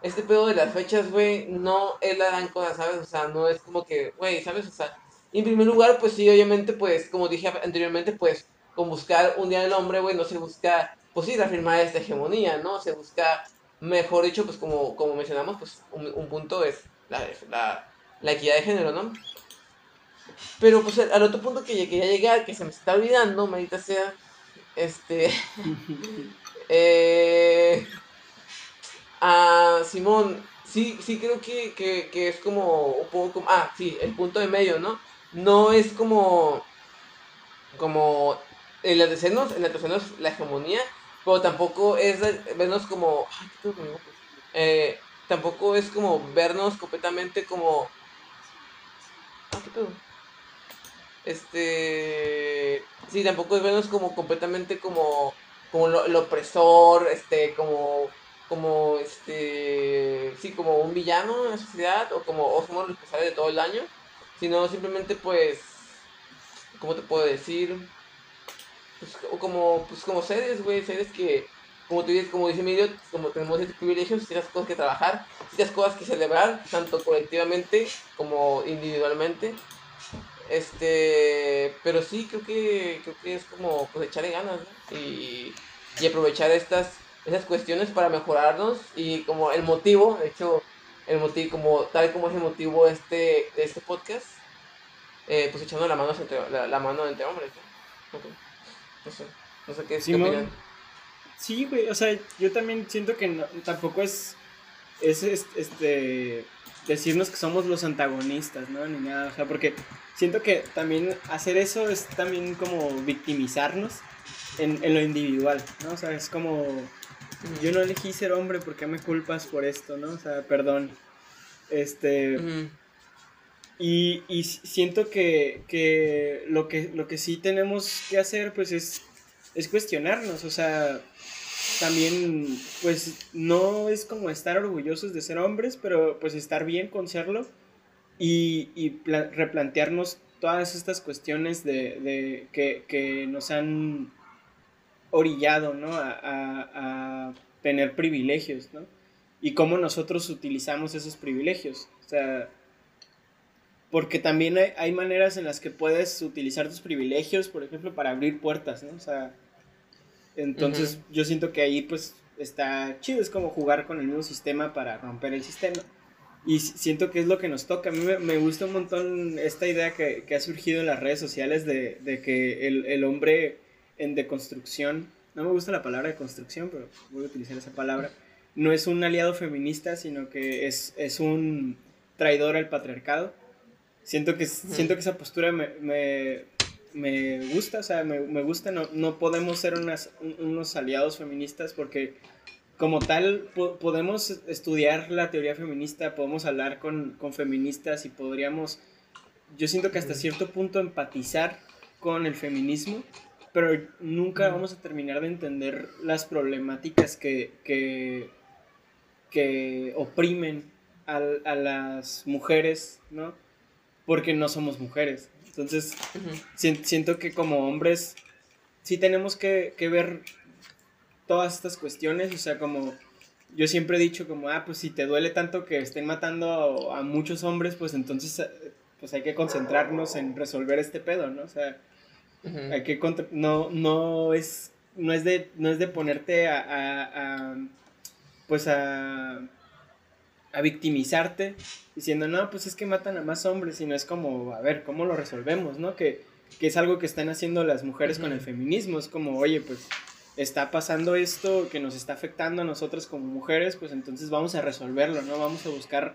este pedo de las fechas, güey, no es la gran cosa, ¿sabes? O sea, no es como que, güey, ¿sabes? O sea, en primer lugar, pues sí, obviamente, pues, como dije anteriormente, pues, con buscar un día del hombre, güey, no se busca, pues sí, reafirmar esta hegemonía, ¿no? Se busca, mejor dicho, pues, como, como mencionamos, pues, un, punto es la, la, la, equidad de género, ¿no? Pero, pues, al otro punto que quería llegar, que se me está olvidando, maldita sea, este. eh, a Simón, sí, sí creo que, que, es como un poco como. Ah, sí, el punto de medio, ¿no? No es como. Como. En las decenas, en las la hegemonía, pero tampoco es vernos como. Eh, tampoco es como vernos completamente como. Ah, ¿qué? Este. Sí, tampoco es vernos como completamente como. Como lo, el opresor, este, como. Como este. Sí, como un villano en la sociedad, o como. O somos los responsables de todo el daño. Sino simplemente, pues. ¿Cómo te puedo decir? Pues, o como, pues como seres, güey, seres que, como tú dices, como dice Medio, como tenemos estos privilegios, ciertas cosas que trabajar, ciertas cosas que celebrar, tanto colectivamente como individualmente. Este, pero sí, creo que, creo que es como pues echarle ganas y, y, aprovechar estas, esas cuestiones para mejorarnos y como el motivo, de hecho, el motivo, como, tal como es el motivo este, de este podcast, eh, pues echando la mano entre, la, mano entre hombres. ¿no? sé, no sé qué es. Sí, güey, o sea, yo también siento que tampoco es, es este decirnos que somos los antagonistas, ¿no? Ni nada, o sea, porque siento que también hacer eso es también como victimizarnos en, lo individual, ¿no? O sea, es como, yo no elegí ser hombre, ¿por qué me culpas por esto, no? O sea, perdón. Este... Y, y, siento que, que, lo que lo que sí tenemos que hacer, pues, es, es cuestionarnos, o sea, también, pues, no es como estar orgullosos de ser hombres, pero pues estar bien con serlo y, replantearnos todas estas cuestiones de, que, nos han orillado, ¿no? A, tener privilegios, ¿no? Y cómo nosotros utilizamos esos privilegios. O sea, porque también hay, hay maneras en las que puedes utilizar tus privilegios, por ejemplo, para abrir puertas, ¿no? O sea, entonces yo siento que ahí pues está chido, es como jugar con el mismo sistema para romper el sistema. Y siento que es lo que nos toca. A mí me, gusta un montón esta idea que, que, ha surgido en las redes sociales de, de que el, el, hombre en deconstrucción, no me gusta la palabra de construcción, pero voy a utilizar esa palabra, no es un aliado feminista, sino que es, es un traidor al patriarcado. Siento que, siento que esa postura me, me, me gusta, o sea, me, me gusta, no, no, podemos ser unas, unos aliados feministas porque como tal podemos estudiar la teoría feminista, podemos hablar con, con, feministas y podríamos, yo siento que hasta cierto punto empatizar con el feminismo, pero nunca vamos a terminar de entender las problemáticas que, que, que oprimen a, a las mujeres, ¿no? Porque no somos mujeres. Entonces, siento que como hombres sí tenemos que, que, ver todas estas cuestiones, o sea, como yo siempre he dicho como, ah, pues si te duele tanto que estén matando a, muchos hombres, pues entonces eh, pues hay que concentrarnos en resolver este pedo, ¿no? O sea, hay que no no es no es de no es de ponerte a, a pues a a victimizarte diciendo, no, pues es que matan a más hombres, y no es como, a ver, ¿cómo lo resolvemos? ¿No? Que, que es algo que están haciendo las mujeres con el feminismo, es como, oye, pues está pasando esto que nos está afectando a nosotros como mujeres, pues entonces vamos a resolverlo, ¿no? Vamos a buscar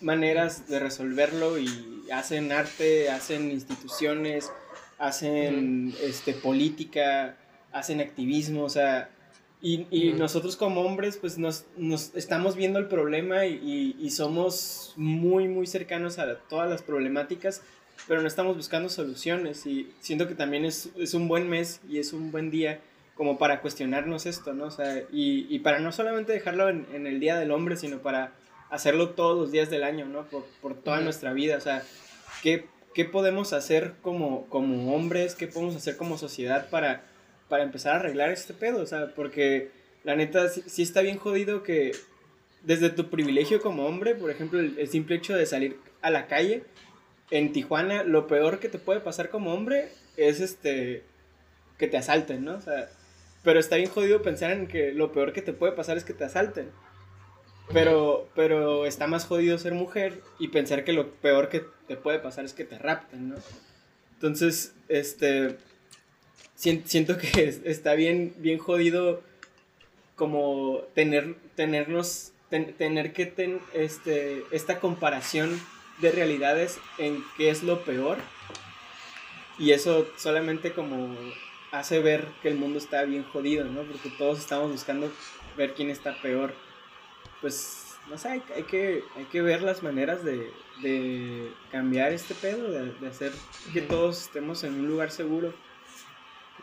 maneras de resolverlo y hacen arte, hacen instituciones, hacen este, política, hacen activismo, o sea, y, y nosotros como hombres, pues nos, nos, estamos viendo el problema y, y, somos muy, muy cercanos a todas las problemáticas, pero no estamos buscando soluciones. Y siento que también es, es un buen mes y es un buen día como para cuestionarnos esto, ¿no? O sea, y, y para no solamente dejarlo en, en, el Día del Hombre, sino para hacerlo todos los días del año, ¿no? Por, por toda nuestra vida. O sea, ¿qué, qué podemos hacer como, como hombres? ¿Qué podemos hacer como sociedad para para empezar a arreglar este pedo, o sea, porque la neta sí, está bien jodido que desde tu privilegio como hombre, por ejemplo, el, simple hecho de salir a la calle en Tijuana, lo peor que te puede pasar como hombre es este que te asalten, ¿no? O sea, pero está bien jodido pensar en que lo peor que te puede pasar es que te asalten. Pero, pero está más jodido ser mujer y pensar que lo peor que te puede pasar es que te rapten, ¿no? Entonces, este, siento que está bien, bien jodido como tener, tenernos, tener que tener este, esta comparación de realidades en qué es lo peor. Y eso solamente como hace ver que el mundo está bien jodido, ¿no? Porque todos estamos buscando ver quién está peor. Pues, no sé, hay, que, hay que ver las maneras de, de cambiar este pedo, de, de hacer que todos estemos en un lugar seguro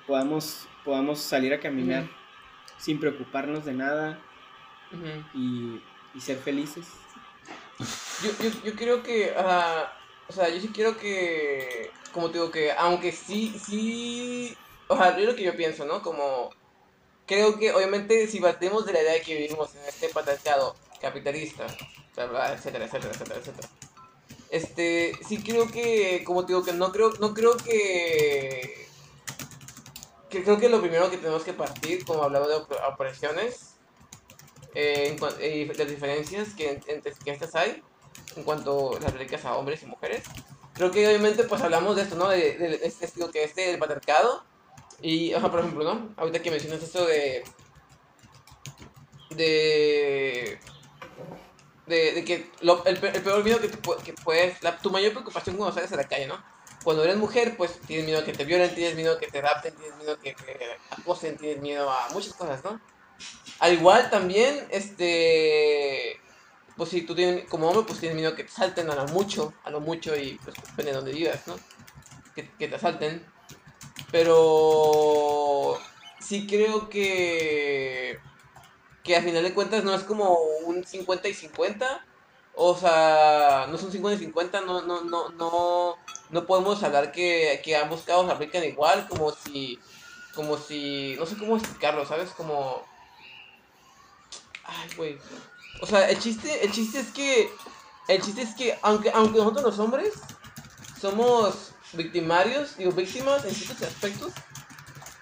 podamos, podamos salir a caminar sin preocuparnos de nada y, y, ser felices. Yo, yo, yo creo que, o sea, yo sí quiero que, como te digo, que aunque sí, sí, o sea, yo lo que yo pienso, ¿no? Como, creo que obviamente si batemos de la idea de que vivimos en este patriarcado capitalista, etcétera, etcétera, etcétera, etcétera. Este, sí creo que, como te digo, que no creo, no creo que creo que lo primero que tenemos que partir, como hablaba de opresiones, eh, y las diferencias que entre que estas hay en cuanto las reliquias a hombres y mujeres. Creo que obviamente pues hablamos de esto, ¿no? De, este estilo que este del patriarcado. Y, ojo, por ejemplo, ¿no? Ahorita que mencionas esto de... De... De, que el, peor miedo que, que puedes... La, tu mayor preocupación cuando sales a la calle, ¿no? Cuando eres mujer, pues tienes miedo a que te violen, tienes miedo a que te rapten, tienes miedo a que te acosen, tienes miedo a muchas cosas, ¿no? Al igual también, este, pues si tú tienes, como hombre, pues tienes miedo que te salten a lo mucho, a lo mucho y pues depende de donde vivas, ¿no? Que, que te asalten. Pero sí creo que, que a final de cuentas no es como un 50 y 50. O sea, no son 50 y 50, no, no, no, no no podemos hablar que, que ambos casos aplican igual, como si, como si, no sé cómo explicarlo, ¿sabes? Como, ay, güey, o sea, el chiste, el chiste es que, el chiste es que, aunque, aunque nosotros los hombres somos victimarios, digo, víctimas en ciertos aspectos,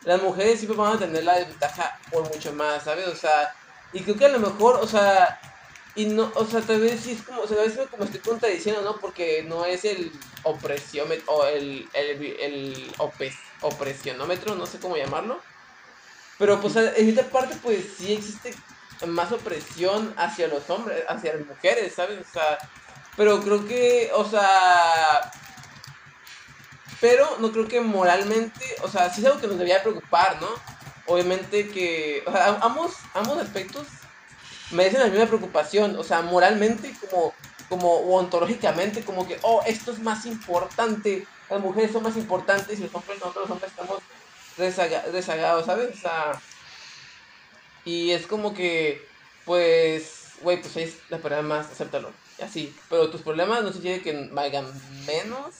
las mujeres siempre van a tener la desventaja por mucho más, ¿sabes? O sea, y creo que a lo mejor, o sea, y no, o sea, tal vez sí es como, o sea, tal vez como estoy contradiciendo, ¿no? Porque no es el opresiómetro, o el, el, el opresionómetro, no sé cómo llamarlo. Pero pues en esta parte pues sí existe más opresión hacia los hombres, hacia las mujeres, ¿sabes? O sea, pero creo que, o sea, pero no creo que moralmente, o sea, sí es algo que nos debería preocupar, ¿no? Obviamente que, o sea, ambos, ambos aspectos merecen la misma preocupación, o sea, moralmente como, como ontológicamente, como que, oh, esto es más importante, las mujeres son más importantes y los hombres, nosotros los hombres estamos rezagados, ¿sabes? O sea, y es como que, pues, güey, pues es la palabra más, acéptalo, así, pero tus problemas no se quiere que valgan menos,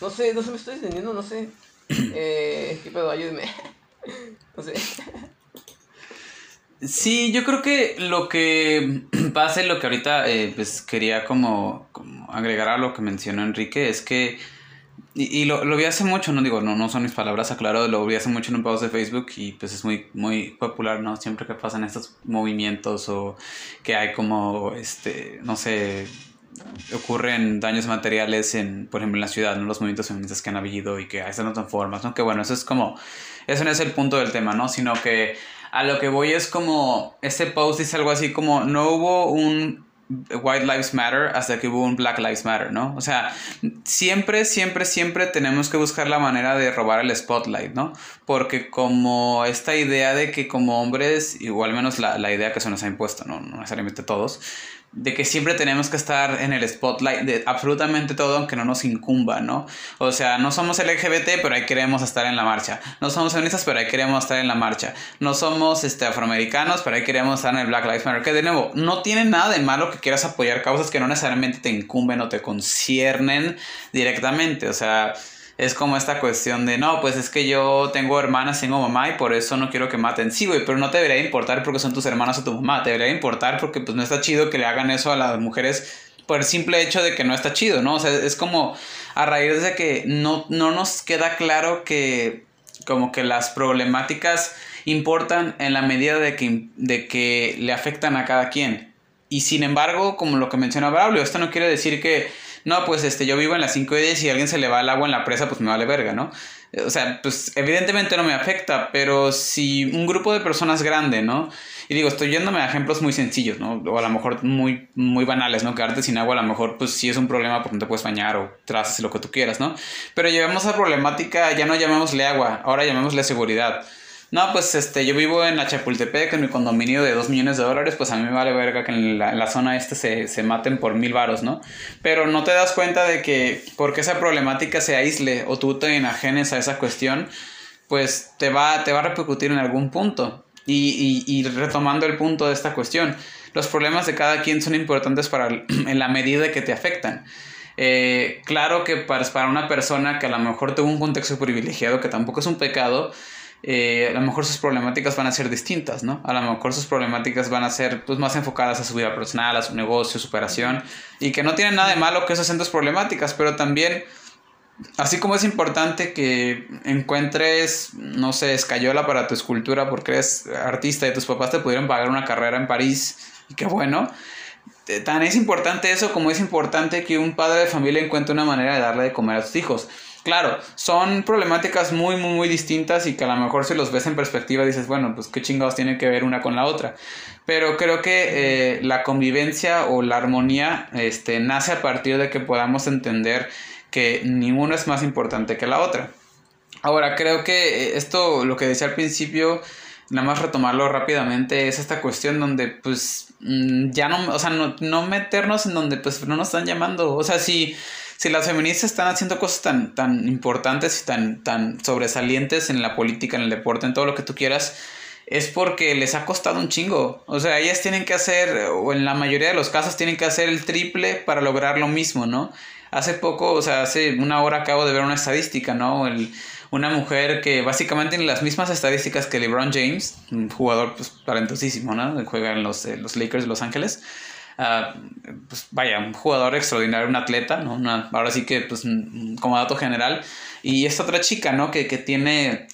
no sé, no sé, me estoy entendiendo, no sé, eh, ¿qué pedo? Ayúdeme, no sé. Sí, yo creo que lo que pasa y lo que ahorita eh, pues quería como, como, agregar a lo que mencionó Enrique es que, y, lo, lo, vi hace mucho, no digo, no, no son mis palabras, aclaro, lo vi hace mucho en un post de Facebook y pues es muy, muy popular, ¿no? Siempre que pasan estos movimientos o que hay como, este, no sé, ocurren daños materiales en, por ejemplo, en la ciudad, ¿no? Los movimientos feministas que han habido y que hay estas formas, ¿no? Que bueno, eso es como, eso no es el punto del tema, ¿no? Sino que a lo que voy es como, este post dice algo así como, no hubo un White Lives Matter hasta que hubo un Black Lives Matter, ¿no? O sea, siempre, siempre, siempre tenemos que buscar la manera de robar el spotlight, ¿no? Porque como esta idea de que como hombres, igual menos la, la idea que se nos ha impuesto, ¿no? No necesariamente todos, de que siempre tenemos que estar en el spotlight de absolutamente todo aunque no nos incumba, ¿no? O sea, no somos LGBT, pero ahí queremos estar en la marcha. No somos feministas, pero ahí queremos estar en la marcha. No somos este, afroamericanos, pero ahí queremos estar en el Black Lives Matter. Que de nuevo, no tiene nada de malo que quieras apoyar causas que no necesariamente te incumben o te conciernen directamente. O sea, es como esta cuestión de, no, pues es que yo tengo hermanas, tengo mamá y por eso no quiero que maten. Sí, güey, pero no te debería importar porque son tus hermanas o tu mamá. Te debería importar porque pues no está chido que le hagan eso a las mujeres por el simple hecho de que no está chido, ¿no? O sea, es como a raíz de que no, no nos queda claro que como que las problemáticas importan en la medida de que, de que le afectan a cada quien. Y sin embargo, como lo que mencionaba Braulio, esto no quiere decir que no, pues este, yo vivo en las 5 y 10 y a alguien se le va el agua en la presa, pues me vale verga, ¿no? O sea, pues evidentemente no me afecta, pero si un grupo de personas grande, ¿no? Y digo, estoy yéndome a ejemplos muy sencillos, ¿no? O a lo mejor muy, muy banales, ¿no? Quedarte sin agua a lo mejor pues sí es un problema porque no te puedes bañar o trazas lo que tú quieras, ¿no? Pero llevemos a problemática, ya no llamémosle agua, ahora llamémosle seguridad. No, pues este, yo vivo en la Chapultepec, en mi condominio de 2 millones de dólares, pues a mí me vale verga que en la, zona este se, se, maten por mil varos, ¿no? Pero no te das cuenta de que porque esa problemática se aísle o tú te enajenes a esa cuestión, pues te va, te va a repercutir en algún punto. Y, y, y retomando el punto de esta cuestión, los problemas de cada quien son importantes para en la medida que te afectan. Eh, claro que para, para una persona que a lo mejor tuvo un contexto privilegiado, que tampoco es un pecado, eh, a lo mejor sus problemáticas van a ser distintas, ¿no? A lo mejor sus problemáticas van a ser pues, más enfocadas a su vida personal, a su negocio, su operación, y que no tiene nada de malo que esas sean tus problemáticas, pero también, así como es importante que encuentres, no sé, escayola para tu escultura porque eres artista y tus papás te pudieron pagar una carrera en París, y qué bueno, tan es importante eso como es importante que un padre de familia encuentre una manera de darle de comer a sus hijos. Claro, son problemáticas muy, muy, muy distintas y que a lo mejor si los ves en perspectiva dices, bueno, pues qué chingados tiene que ver una con la otra. Pero creo que eh, la convivencia o la armonía este, nace a partir de que podamos entender que ninguno es más importante que la otra. Ahora, creo que eh, esto, lo que decía al principio, nada más retomarlo rápidamente, es esta cuestión donde pues mm, ya no, o sea, no, no meternos en donde pues no nos están llamando. O sea, si si las feministas están haciendo cosas tan, tan importantes y tan, tan sobresalientes en la política, en el deporte, en todo lo que tú quieras, es porque les ha costado un chingo. O sea, ellas tienen que hacer, o en la mayoría de los casos, tienen que hacer el triple para lograr lo mismo, ¿no? Hace poco, o sea, hace una hora acabo de ver una estadística, ¿no? El, una mujer que básicamente tiene las mismas estadísticas que LeBron James, un jugador pues talentosísimo, ¿no? Juega en los, eh, los Lakers de Los Ángeles. Ah, pues vaya, un jugador extraordinario, un atleta, ¿no? ahora sí que, pues, como dato general. Y esta otra chica, ¿no? Que, que tiene,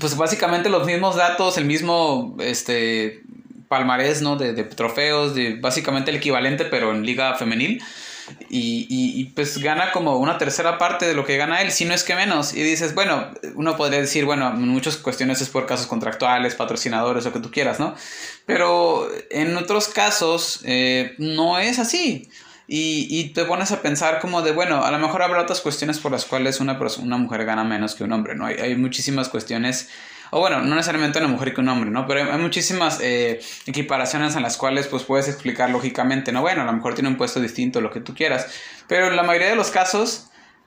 pues, básicamente los mismos datos, el mismo, este, palmarés, ¿no? De, de, trofeos, de básicamente el equivalente, pero en liga femenil. Y, y, pues gana como una tercera parte de lo que gana él, si no es que menos. Y dices, bueno, uno podría decir, bueno, en muchas cuestiones es por casos contractuales, patrocinadores, lo que tú quieras, ¿no? Pero en otros casos eh, no es así. Y, y, te pones a pensar como de, bueno, a lo mejor habrá otras cuestiones por las cuales una, una mujer gana menos que un hombre, ¿no? Hay, hay muchísimas cuestiones o bueno, no necesariamente una mujer que un hombre, ¿no? Pero hay, muchísimas eh, equiparaciones en las cuales pues puedes explicar lógicamente, ¿no? Bueno, a lo mejor tiene un puesto distinto, lo que tú quieras, pero en la mayoría de los casos...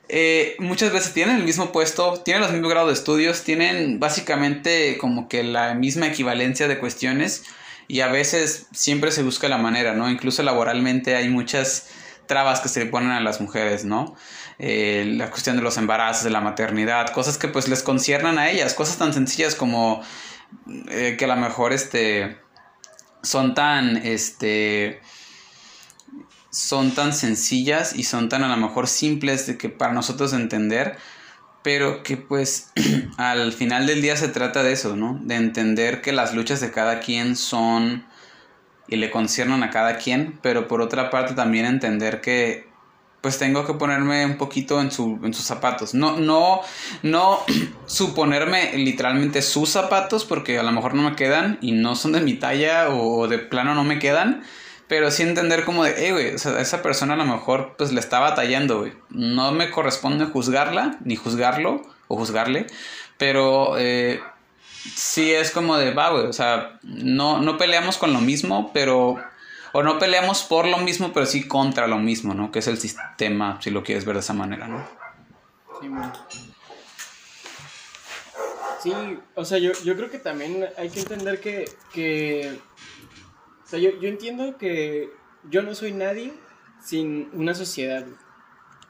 Eh, muchas veces tienen el mismo puesto, tienen los mismos grados de estudios, tienen básicamente como que la misma equivalencia de cuestiones y a veces siempre se busca la manera, ¿no? Incluso laboralmente hay muchas trabas que se le ponen a las mujeres, ¿no? Eh, la cuestión de los embarazos, de la maternidad, cosas que pues les conciernan a ellas, cosas tan sencillas como eh, que a lo mejor este son tan este son tan sencillas y son tan a lo mejor simples de que para nosotros entender, pero que pues al final del día se trata de eso, ¿no? De entender que las luchas de cada quien son y le conciernan a cada quien, pero por otra parte también entender que pues tengo que ponerme un poquito en, su, en sus zapatos. No, no, no suponerme literalmente sus zapatos porque a lo mejor no me quedan y no son de mi talla o de plano no me quedan. Pero sí entender como de, eh, güey, esa persona a lo mejor pues le está batallando, güey. No me corresponde juzgarla, ni juzgarlo o juzgarle. Pero eh, sí es como de, va, güey, o sea, no, no peleamos con lo mismo, pero o no peleamos por lo mismo, pero sí contra lo mismo, ¿no? Que es el sistema, si lo quieres ver de esa manera, ¿no? Sí, Sí, o sea, yo, creo que también hay que entender que, que o sea, yo, entiendo que yo no soy nadie sin una sociedad,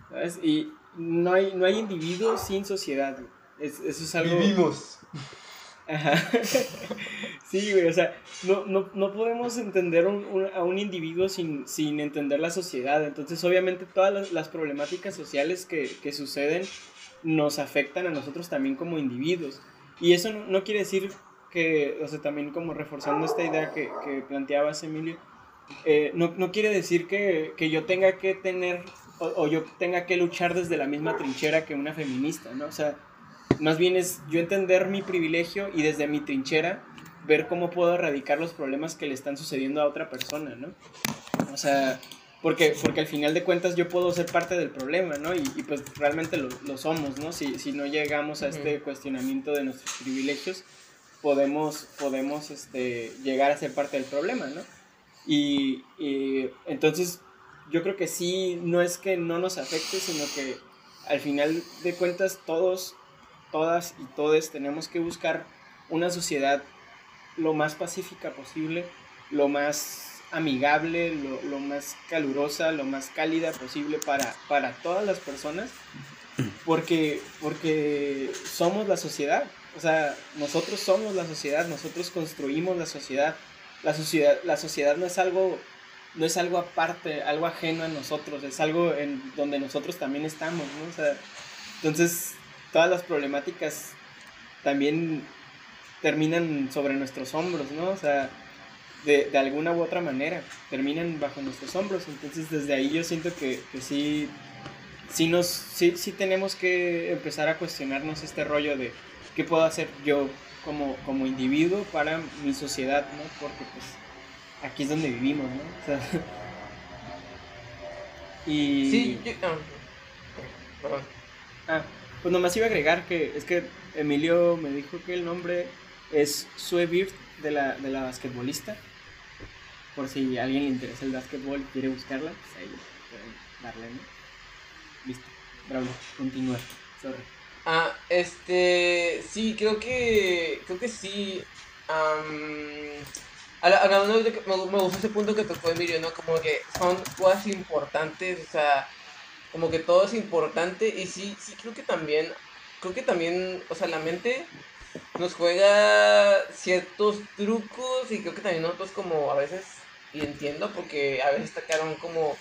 ¿sabes? Y no hay, no hay individuo sin sociedad, eso es algo... Vivimos. Ajá. sí, güey, o sea, no, no, no podemos entender a un individuo sin, sin, entender la sociedad. Entonces, obviamente, todas las, problemáticas sociales que, que, suceden nos afectan a nosotros también como individuos. Y eso no, quiere decir que, o sea, también como reforzando esta idea que, que planteabas, Emilio, eh, no, no, quiere decir que, que, yo tenga que tener o, o yo tenga que luchar desde la misma trinchera que una feminista, ¿no? O sea, más bien es yo entender mi privilegio y desde mi trinchera ver cómo puedo erradicar los problemas que le están sucediendo a otra persona, ¿no? O sea, porque, porque al final de cuentas yo puedo ser parte del problema, ¿no? Y, y pues realmente lo, lo, somos, ¿no? Si, si no llegamos a este cuestionamiento de nuestros privilegios, podemos, podemos este, llegar a ser parte del problema, ¿no? Y, y entonces yo creo que sí, no es que no nos afecte, sino que al final de cuentas todos todas y todos tenemos que buscar una sociedad lo más pacífica posible, lo más amigable, lo, más calurosa, lo más cálida posible para, para todas las personas, porque, porque somos la sociedad, o sea, nosotros somos la sociedad, nosotros construimos la sociedad, la sociedad, la sociedad no es algo no es algo aparte, algo ajeno a nosotros, es algo en donde nosotros también estamos, ¿no? O sea, entonces todas las problemáticas también terminan sobre nuestros hombros, ¿no? O sea, de, alguna u otra manera, terminan bajo nuestros hombros. Entonces, desde ahí yo siento que, sí, sí, nos, sí, sí tenemos que empezar a cuestionarnos este rollo de qué puedo hacer yo como, como individuo para mi sociedad, ¿no? Porque pues aquí es donde vivimos, ¿no? O sea, y... Sí, yo... Ah, pues nomás iba a agregar que es que Emilio me dijo que el nombre es Sue Bird de la, de la basquetbolista. Por si alguien le interesa el basquetbol y quiere buscarla, pues ahí pueden darle, ¿no? Listo. Bravo, continúa. Sorry. Ah, este. Sí, creo que. Creo que sí. Um, a la, a me, me gustó ese punto que tocó Emilio, ¿no? Como que son cosas importantes, o sea como que todo es importante y sí, sí creo que también, creo que también, o sea, la mente nos juega ciertos trucos y creo que también nosotros como a veces, y entiendo porque a veces tocaron como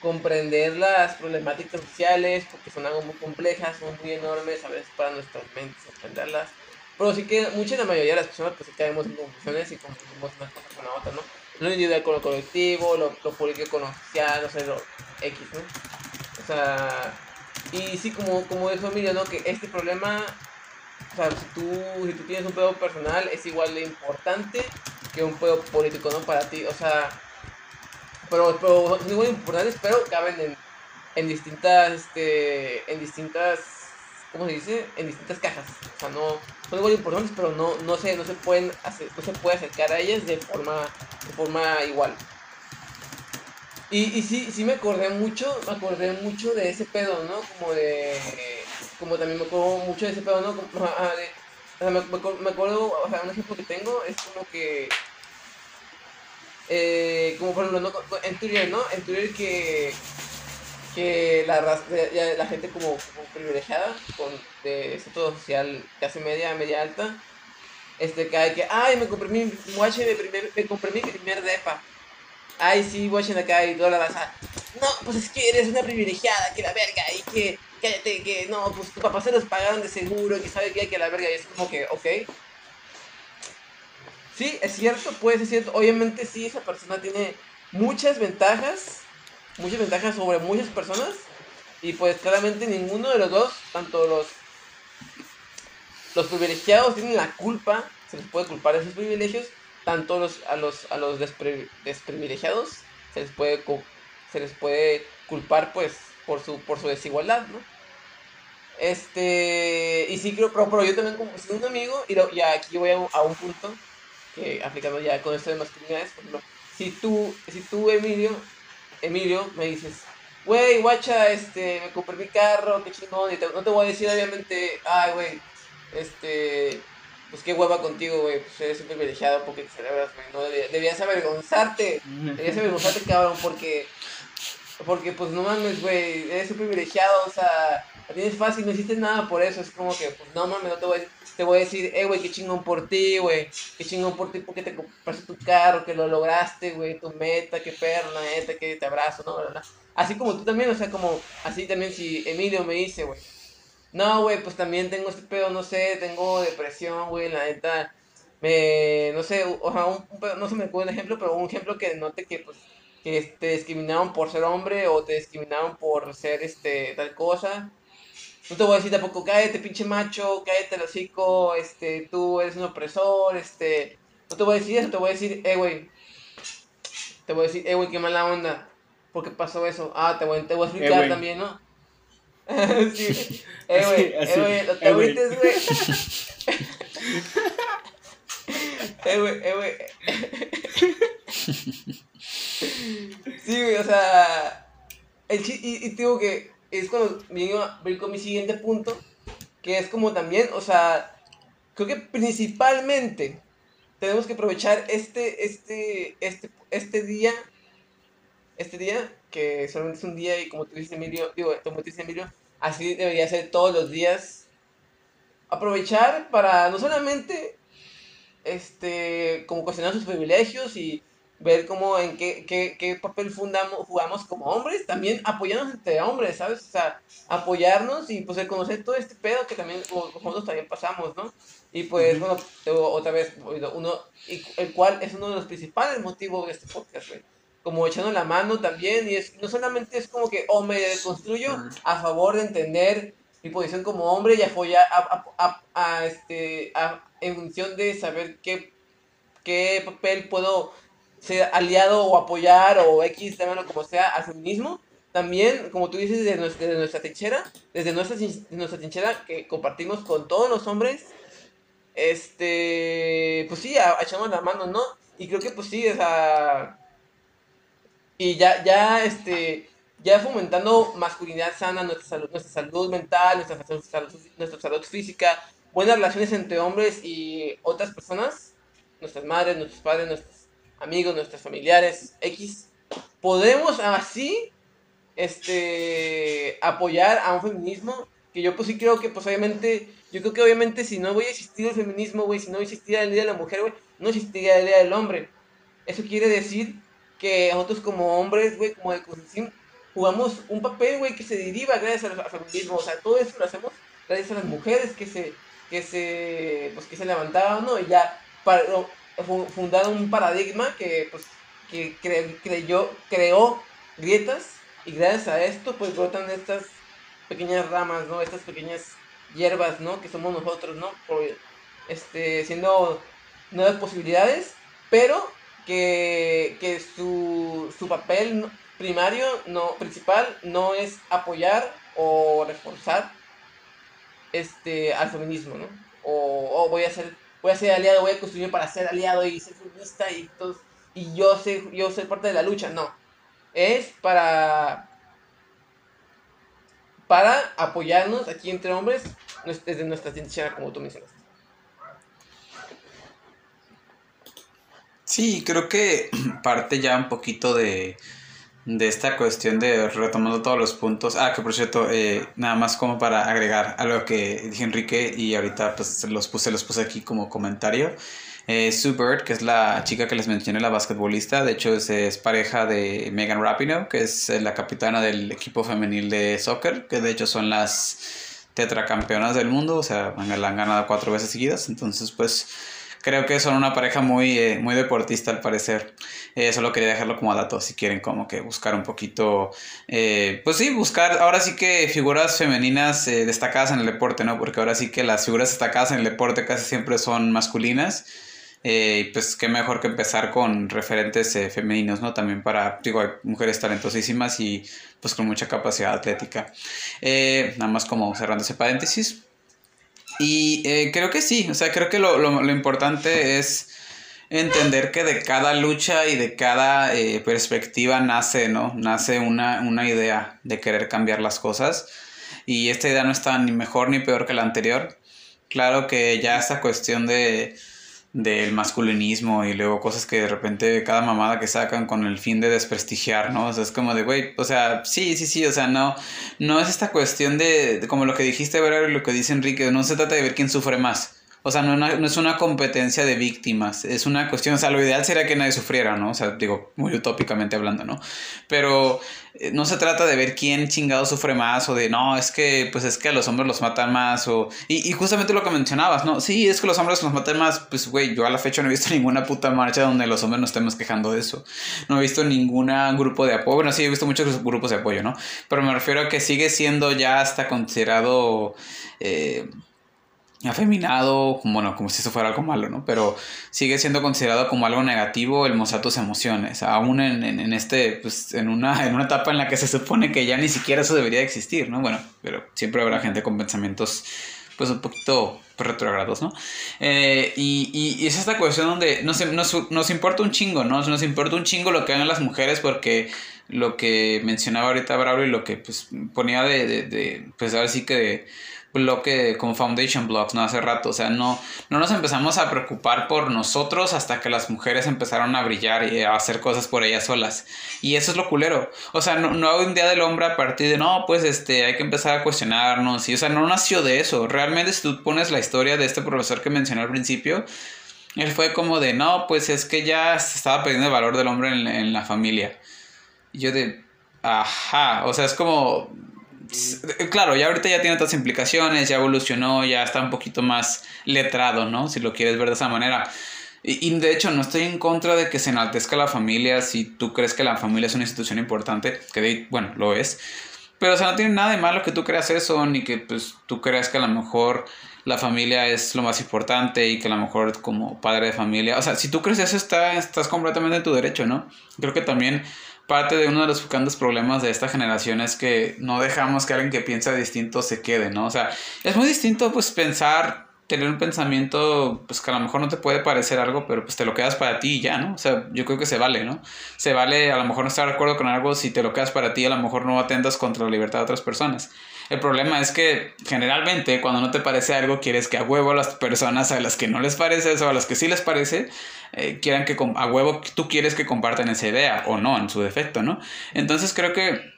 comprender las problemáticas sociales porque son algo muy complejas, son muy enormes a veces para nuestras mentes entenderlas. Pero sí que mucha la mayoría de las personas pues sí caemos en confusiones y confundimos una cosa con la otra, ¿no? Lo individual con lo colectivo, lo, lo político con lo social, o sea, lo, X, ¿no? O sea, y sí, como, como dijo Emilio, ¿no? Que este problema, o sea, si tú, si tú tienes un pedo personal, es igual de importante que un pedo político, ¿no? Para ti, o sea, pero, pero son igual importantes, pero caben en, en distintas, este, en distintas, ¿cómo se dice? En distintas cajas. O sea, no, son igual importantes, pero no, no se, no se pueden hacer, no se puede acercar a ellas de forma, de forma igual. Y, y sí, sí me acordé mucho, me acordé mucho de ese pedo, ¿no? Como de, como también me acuerdo mucho de ese pedo, ¿no? O sea, me, acuerdo, o sea, un ejemplo que tengo es como que eh, como por ejemplo, ¿no? en Twitter, ¿no? En Twitter que, que la, la gente como, privilegiada, con, de estatus social clase media, media alta, este, cae que, ay, me compré mi, watch me, me compré mi primer depa. Ay, sí, watchen acá y toda la. No, pues es que eres una privilegiada, que la verga, y que, cállate, que no, pues tus papás se los pagaron de seguro, que sabe que hay que la verga, y es como que, ok, Sí, es cierto, puede ser cierto. Obviamente sí, esa persona tiene muchas ventajas, muchas ventajas sobre muchas personas. Y pues claramente ninguno de los dos, tanto los, los privilegiados tienen la culpa, se les puede culpar de esos privilegios, tanto los, a los, a los desprivilegiados se les puede, se les puede culpar pues por su, por su desigualdad, ¿no? Este, y sí creo, pero, yo también como un amigo, y, lo, y aquí voy a, a un punto, que aplicando ya con esto de masculinidades, por ejemplo, si tú, si tú Emilio, Emilio, me dices, güey, guacha, este, me compré mi carro, qué chingón, y no te voy a decir obviamente, ay, güey, este, pues qué hueva contigo, güey, pues eres un privilegiado porque te celebras, güey, no debías, avergonzarte, debías avergonzarte, cabrón, porque, porque pues no mames, güey, eres un privilegiado, o sea, la tienes fácil, no hiciste nada por eso, es como que, pues no mames, no te voy a decir, te voy a decir, eh, güey, qué chingón por ti, güey, qué chingón por ti porque te compraste tu carro, que lo lograste, güey, tu meta, qué perna, neta, que te abrazo, ¿no? Así como tú también, o sea, como, así también si Emilio me dice, güey, no, güey, pues también tengo este pedo, no sé, tengo depresión, güey, la neta, me, no sé, o sea, un, no se me acuerda un ejemplo, pero un ejemplo que note que, pues, que te discriminaron por ser hombre o te discriminaron por ser, este, tal cosa, no te voy a decir tampoco, cállate, pinche macho, cállate el hocico, este, tú eres un opresor, este. No te voy a decir eso, te voy a decir, eh, güey. Te voy a decir, eh, güey, qué mala onda. ¿Por qué pasó eso? Ah, te voy, te voy a explicar eh, también, ¿no? sí. Eh, güey, eh, güey, no te agüites, güey. eh, güey, eh, güey. sí, güey, o sea. El y, y digo que es cuando vengo con mi siguiente punto, que es como también, o sea, creo que principalmente tenemos que aprovechar este, este, este, este día, este día, que solamente es un día y como tú dices Emilio, digo, como tú dices Emilio, así debería ser todos los días, aprovechar para no solamente, este, como cuestionar sus privilegios y ver cómo en qué, qué, qué, papel fundamos, jugamos como hombres, también apoyarnos entre hombres, ¿sabes? O sea, apoyarnos y pues reconocer todo este pedo que también nosotros también pasamos, ¿no? Y pues, bueno, otra vez, uno, el cual es uno de los principales motivos de este podcast, güey. Como echando la mano también, y es, no solamente es como que, oh, me construyo a favor de entender mi posición como hombre y apoyar a, a, a, este, en función de saber qué, qué papel puedo ser aliado o apoyar o X, llámalo como sea, al feminismo. También, como tú dices, desde nuestra, desde nuestra trinchera, desde nuestra, nuestra trinchera que compartimos con todos los hombres, este, pues sí, echamos la mano, ¿no? Y creo que pues sí, o sea, y ya, ya, este, ya fomentando masculinidad sana, nuestra salud, nuestra salud mental, nuestra salud, nuestra salud física, buenas relaciones entre hombres y otras personas, nuestras madres, nuestros padres, nuestros amigos, nuestros familiares, X, podemos así este, apoyar a un feminismo que yo pues sí creo que pues obviamente, yo creo que obviamente si no voy a existir el feminismo, güey, si no existiera el Día de la Mujer, güey, no existiría el Día del Hombre. Eso quiere decir que nosotros como hombres, güey, como de concepción, jugamos un papel, güey, que se deriva gracias al, feminismo. O sea, todo eso lo hacemos gracias a las mujeres que se, que se, pues que se levantaban, ¿no? Y ya, para, fundado un paradigma que, pues, que creyó, creó grietas Y gracias a esto, pues brotan estas pequeñas ramas, ¿no? Estas pequeñas hierbas, ¿no? Que somos nosotros, ¿no? Por, este, siendo nuevas posibilidades, pero que, que su, su papel primario, no, principal, no es apoyar o reforzar este, al feminismo, ¿no? O, voy a ser voy a ser aliado, voy a construir para ser aliado y ser feminista y, y yo, sé, yo soy parte de la lucha, no. Es para, para apoyarnos aquí entre hombres desde nuestra trinchera, como tú mencionaste. Sí, creo que parte ya un poquito de, de esta cuestión de retomando todos los puntos. Ah, que por cierto, eh, nada más como para agregar algo que dije Enrique y ahorita pues los puse, los puse aquí como comentario. Eh, Sue Bird, que es la chica que les mencioné, la basquetbolista, de hecho es, es pareja de Megan Rapinoe, que es eh, la capitana del equipo femenil de soccer, que de hecho son las tetracampeonas del mundo, o sea, la han ganado cuatro veces seguidas, entonces pues creo que son una pareja muy, eh, muy deportista al parecer. Eh, solo quería dejarlo como dato si quieren como que buscar un poquito, eh, pues sí, buscar ahora sí que figuras femeninas destacadas en el deporte, ¿no? Porque ahora sí que las figuras destacadas en el deporte casi siempre son masculinas. pues qué mejor que empezar con referentes femeninos, ¿no? También para, digo, hay mujeres talentosísimas y pues con mucha capacidad atlética. nada más como cerrando ese paréntesis. Y eh, creo que sí, o sea, creo que lo, lo, importante es entender que de cada lucha y de cada eh, perspectiva nace, ¿no? Nace una, una idea de querer cambiar las cosas. Y esta idea no está ni mejor ni peor que la anterior. Claro que ya esta cuestión de del masculinismo y luego cosas que de repente cada mamada que sacan con el fin de desprestigiar, ¿no? O sea, es como de, güey, o sea, sí, sí, sí, o sea, no, no es esta cuestión de, como lo que dijiste, ¿verdad? Y lo que dice Enrique, no se trata de ver quién sufre más. O sea, no, no, es una competencia de víctimas, es una cuestión, o sea, lo ideal sería que nadie sufriera, ¿no? O sea, digo, muy utópicamente hablando, ¿no? Pero eh, no se trata de ver quién chingado sufre más o de, no, es que, pues es que a los hombres los matan más o... Y, y justamente lo que mencionabas, ¿no? Sí, es que los hombres los matan más, pues, güey, yo a la fecha no he visto ninguna puta marcha donde los hombres nos estemos quejando de eso. No he visto ningún grupo de apoyo, bueno, sí, he visto muchos grupos de apoyo, ¿no? Pero me refiero a que sigue siendo ya hasta considerado... Eh, afeminado, bueno, como si eso fuera algo malo, ¿no? Pero sigue siendo considerado como algo negativo el mostrar tus emociones, aún en, en, este, pues, en una, en una etapa en la que se supone que ya ni siquiera eso debería existir, ¿no? Bueno, pero siempre habrá gente con pensamientos, pues, un poquito retrogrados, ¿no? Eh, y, y, es esta cuestión donde nos, nos, nos importa un chingo, ¿no? Nos importa un chingo lo que hagan las mujeres porque lo que mencionaba ahorita Bravo y lo que, pues, ponía de, de, de pues, ahora sí que... bloque como foundation blocks, ¿no? Hace rato, o sea, no, no nos empezamos a preocupar por nosotros hasta que las mujeres empezaron a brillar y a hacer cosas por ellas solas. Y eso es lo culero. O sea, no, no hay un día del hombre a partir de, no, pues este, hay que empezar a cuestionarnos. Y, o sea, no nació de eso. Realmente si tú pones la historia de este profesor que mencioné al principio, él fue como de, no, pues es que ya se estaba perdiendo el valor del hombre en, en la familia. Y yo de, ajá, o sea, es como Claro, ya ahorita ya tiene otras implicaciones, ya evolucionó, ya está un poquito más letrado, ¿no? Si lo quieres ver de esa manera. Y, y, de hecho, no estoy en contra de que se enaltezca la familia si tú crees que la familia es una institución importante, que bueno, lo es. Pero, o sea, no tiene nada de malo que tú creas eso, ni que pues, tú creas que a lo mejor la familia es lo más importante y que a lo mejor como padre de familia, o sea, si tú crees eso, está, estás completamente en tu derecho, ¿no? Creo que también parte de uno de los grandes problemas de esta generación es que no dejamos que alguien que piensa distinto se quede, ¿no? O sea, es muy distinto pues pensar, tener un pensamiento pues que a lo mejor no te puede parecer algo, pero pues te lo quedas para ti y ya, ¿no? O sea, yo creo que se vale, ¿no? Se vale a lo mejor no estar de acuerdo con algo, si te lo quedas para ti a lo mejor no atentas contra la libertad de otras personas. El problema es que generalmente cuando no te parece algo quieres que a huevo las personas a las que no les parece eso, a las que sí les parece, eh, quieran que a huevo tú quieres que compartan esa idea o no, en su defecto, ¿no? Entonces creo que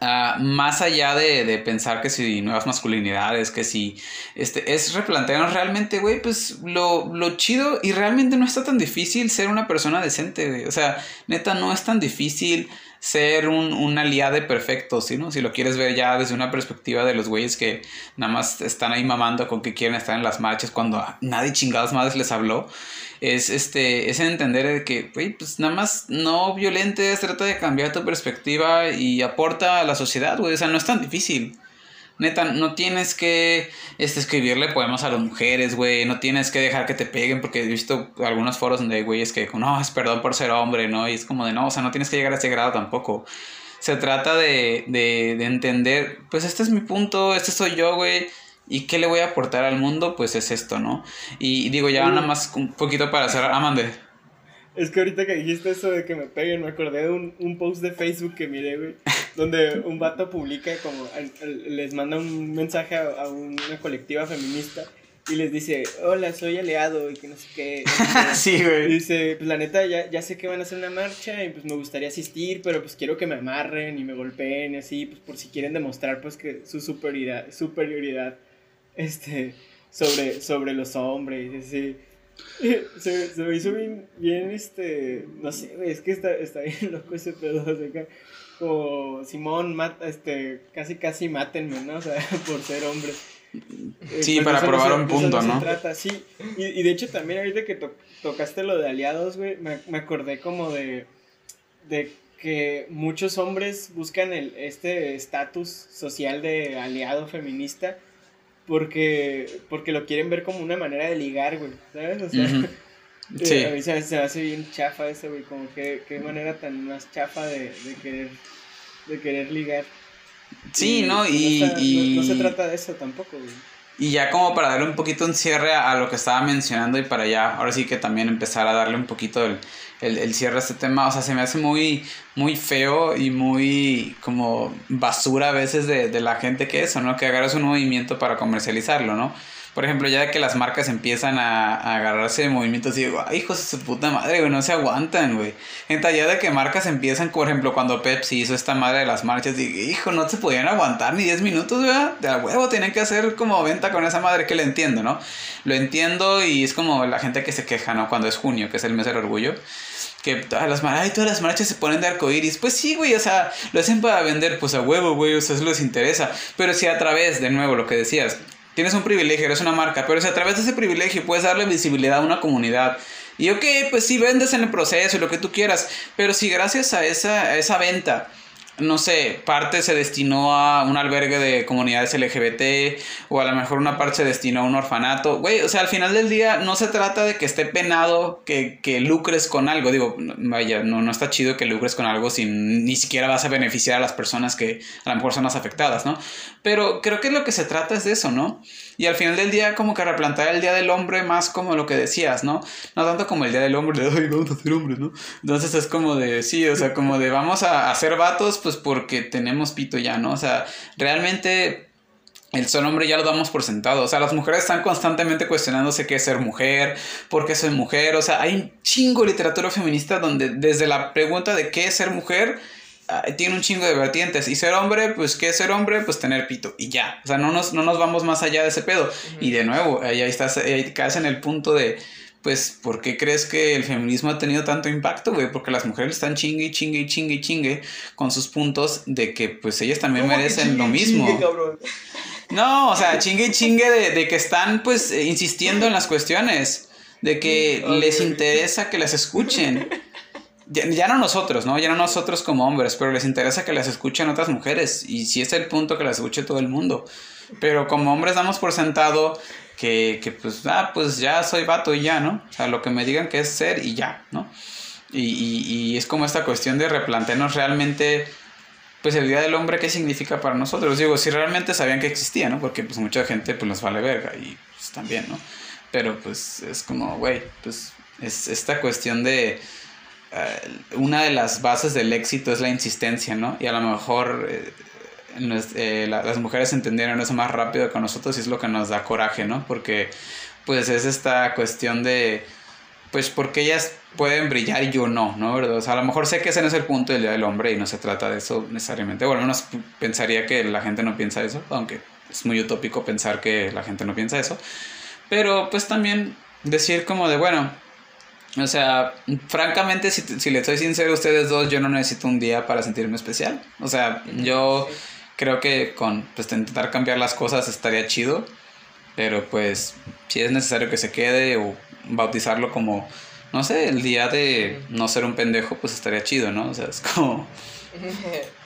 ah, más allá de, pensar que si nuevas masculinidades, que si este, es replantearnos realmente, güey, pues lo, lo, chido y realmente no está tan difícil ser una persona decente. O sea, neta, no es tan difícil ser un, un aliado perfecto, ¿sí, no? Si lo quieres ver ya desde una perspectiva de los güeyes que nada más están ahí mamando con que quieren estar en las marchas cuando nadie chingadas madres les habló, es este, es entender de que, pues nada más no violentes, trata de cambiar tu perspectiva y aporta a la sociedad, güey, o sea, no es tan difícil. Neta, no tienes que este, escribirle poemas a las mujeres, güey. No tienes que dejar que te peguen, porque he visto algunos foros donde hay güeyes que, no, es perdón por ser hombre, ¿no? Y es como de, no, o sea, no tienes que llegar a ese grado tampoco. Se trata de, de, de entender, pues este es mi punto, este soy yo, güey. ¿Y qué le voy a aportar al mundo? Pues es esto, ¿no? Y digo, ya nada más un poquito para hacer... Amande. Es que ahorita que dijiste eso de que me peguen, me acordé de un, un post de Facebook que miré, güey, donde un vato publica como, les manda un mensaje a, una colectiva feminista y les dice, hola, soy aliado y que no sé qué. sí, güey. Y dice, pues la neta, ya, ya sé que van a hacer una marcha y pues me gustaría asistir, pero pues quiero que me amarren y me golpeen y así, pues por si quieren demostrar pues que su superioridad, superioridad, este, sobre, sobre los hombres, así. Se, se, me hizo bien, bien, este, no sé, es que está, está bien loco ese pedo, o sea, como Simón, mata, este, casi casi mátenme, ¿no? O sea, por ser hombre. Eh, sí, para probar un punto, ¿no? Se trata, sí. Y, y, de hecho también ahorita que tocaste lo de aliados, güey, me, me, acordé como de, de que muchos hombres buscan el, este estatus social de aliado feminista porque, porque lo quieren ver como una manera de ligar, güey, ¿sabes? O sea, a mí se, me hace bien chafa eso, güey, como que qué manera tan más chafa de, de querer de querer ligar. Sí, ¿no? Y, no, se trata de eso tampoco, güey. Y ya como para darle un poquito un cierre a, lo que estaba mencionando y para ya, ahora sí que también empezar a darle un poquito el, el, cierre a este tema, o sea, se me hace muy, muy feo y muy como basura a veces de, de la gente que eso, ¿no? Que agarras un movimiento para comercializarlo, ¿no? Por ejemplo, ya que las marcas empiezan a, agarrarse de movimientos digo, ay, hijos de su puta madre, güey, no se aguantan, güey. Entonces, ya de que marcas empiezan, por ejemplo, cuando Pepsi hizo esta madre de las marchas, digo, hijo, no se podían aguantar ni 10 minutos, güey. De a huevo, tienen que hacer como venta con esa madre, que lo entiendo, ¿no? Lo entiendo y es como la gente que se queja, ¿no? Cuando es junio, que es el mes del orgullo que todas las, ay, todas las marchas se ponen de arcoiris. Pues sí, güey, o sea, lo hacen para vender, pues a huevo, güey, o les interesa. Pero si a través, de nuevo, lo que decías, tienes un privilegio, eres una marca, pero si a través de ese privilegio puedes darle visibilidad a una comunidad. Y ok, pues sí vendes en el proceso y lo que tú quieras, pero si gracias a esa, a esa venta no sé, parte se destinó a un albergue de comunidades LGBT o a lo mejor una parte se destinó a un orfanato. Güey, o sea, al final del día no se trata de que esté penado que, que lucres con algo. Digo, vaya, no, no está chido que lucres con algo si ni siquiera vas a beneficiar a las personas que a lo mejor son las afectadas, ¿no? Pero creo que lo que se trata es de eso, ¿no? Y al final del día como que replantar el Día del Hombre más como lo que decías, ¿no? No tanto como el Día del Hombre de, ay, vamos a ser hombres, ¿no? Entonces es como de, sí, o sea, como de vamos a hacer vatos, pues porque tenemos pito ya, ¿no? O sea, realmente el ser hombre ya lo damos por sentado. O sea, las mujeres están constantemente cuestionándose qué es ser mujer, por qué soy mujer. O sea, hay un chingo de literatura feminista donde desde la pregunta de qué es ser mujer Ah, tiene un chingo de vertientes. Y ser hombre, pues, ¿qué es ser hombre? Pues tener pito. Y ya. O sea, no nos, no nos vamos más allá de ese pedo. Y de nuevo, ahí, estás, ahí caes en el punto de, pues, ¿por qué crees que el feminismo ha tenido tanto impacto, güey? Porque las mujeres están chingue y chingue y chingue y chingue con sus puntos de que, pues, ellas también merecen lo mismo. no, o sea, chingue y chingue de, de que están, pues, insistiendo en las cuestiones. De que les interesa que las escuchen ya, no nosotros, ¿no? Ya no nosotros como hombres, pero les interesa que las escuchen otras mujeres. Y si es el punto que las escuche todo el mundo. Pero como hombres damos por sentado que, que pues, ah, pues ya soy vato y ya, ¿no? O sea, lo que me digan que es ser y ya, ¿no? Y, y, y es como esta cuestión de replantearnos realmente, pues el Día del Hombre, ¿qué significa para nosotros? Digo, si realmente sabían que existía, ¿no? Porque pues mucha gente pues nos vale verga y pues también, ¿no? Pero pues es como, güey, pues es esta cuestión de eh, una de las bases del éxito es la insistencia, ¿no? Y a lo mejor eh, eh, las mujeres entendieron eso más rápido que nosotros y es lo que nos da coraje, ¿no? Porque pues es esta cuestión de, pues porque ellas pueden brillar y yo no, ¿no? ¿Verdad? O sea, a lo mejor sé que ese no es el punto del Día del Hombre y no se trata de eso necesariamente. Bueno, al menos pensaría que la gente no piensa eso, aunque es muy utópico pensar que la gente no piensa eso. Pero pues también decir como de, bueno, O sea, francamente, si, si le soy sincero a ustedes dos, yo no necesito un día para sentirme especial. O sea, yo creo que con pues, intentar cambiar las cosas estaría chido. Pero pues, si es necesario que se quede o bautizarlo como, no sé, el día de no ser un pendejo, pues estaría chido, ¿no? O sea, es como...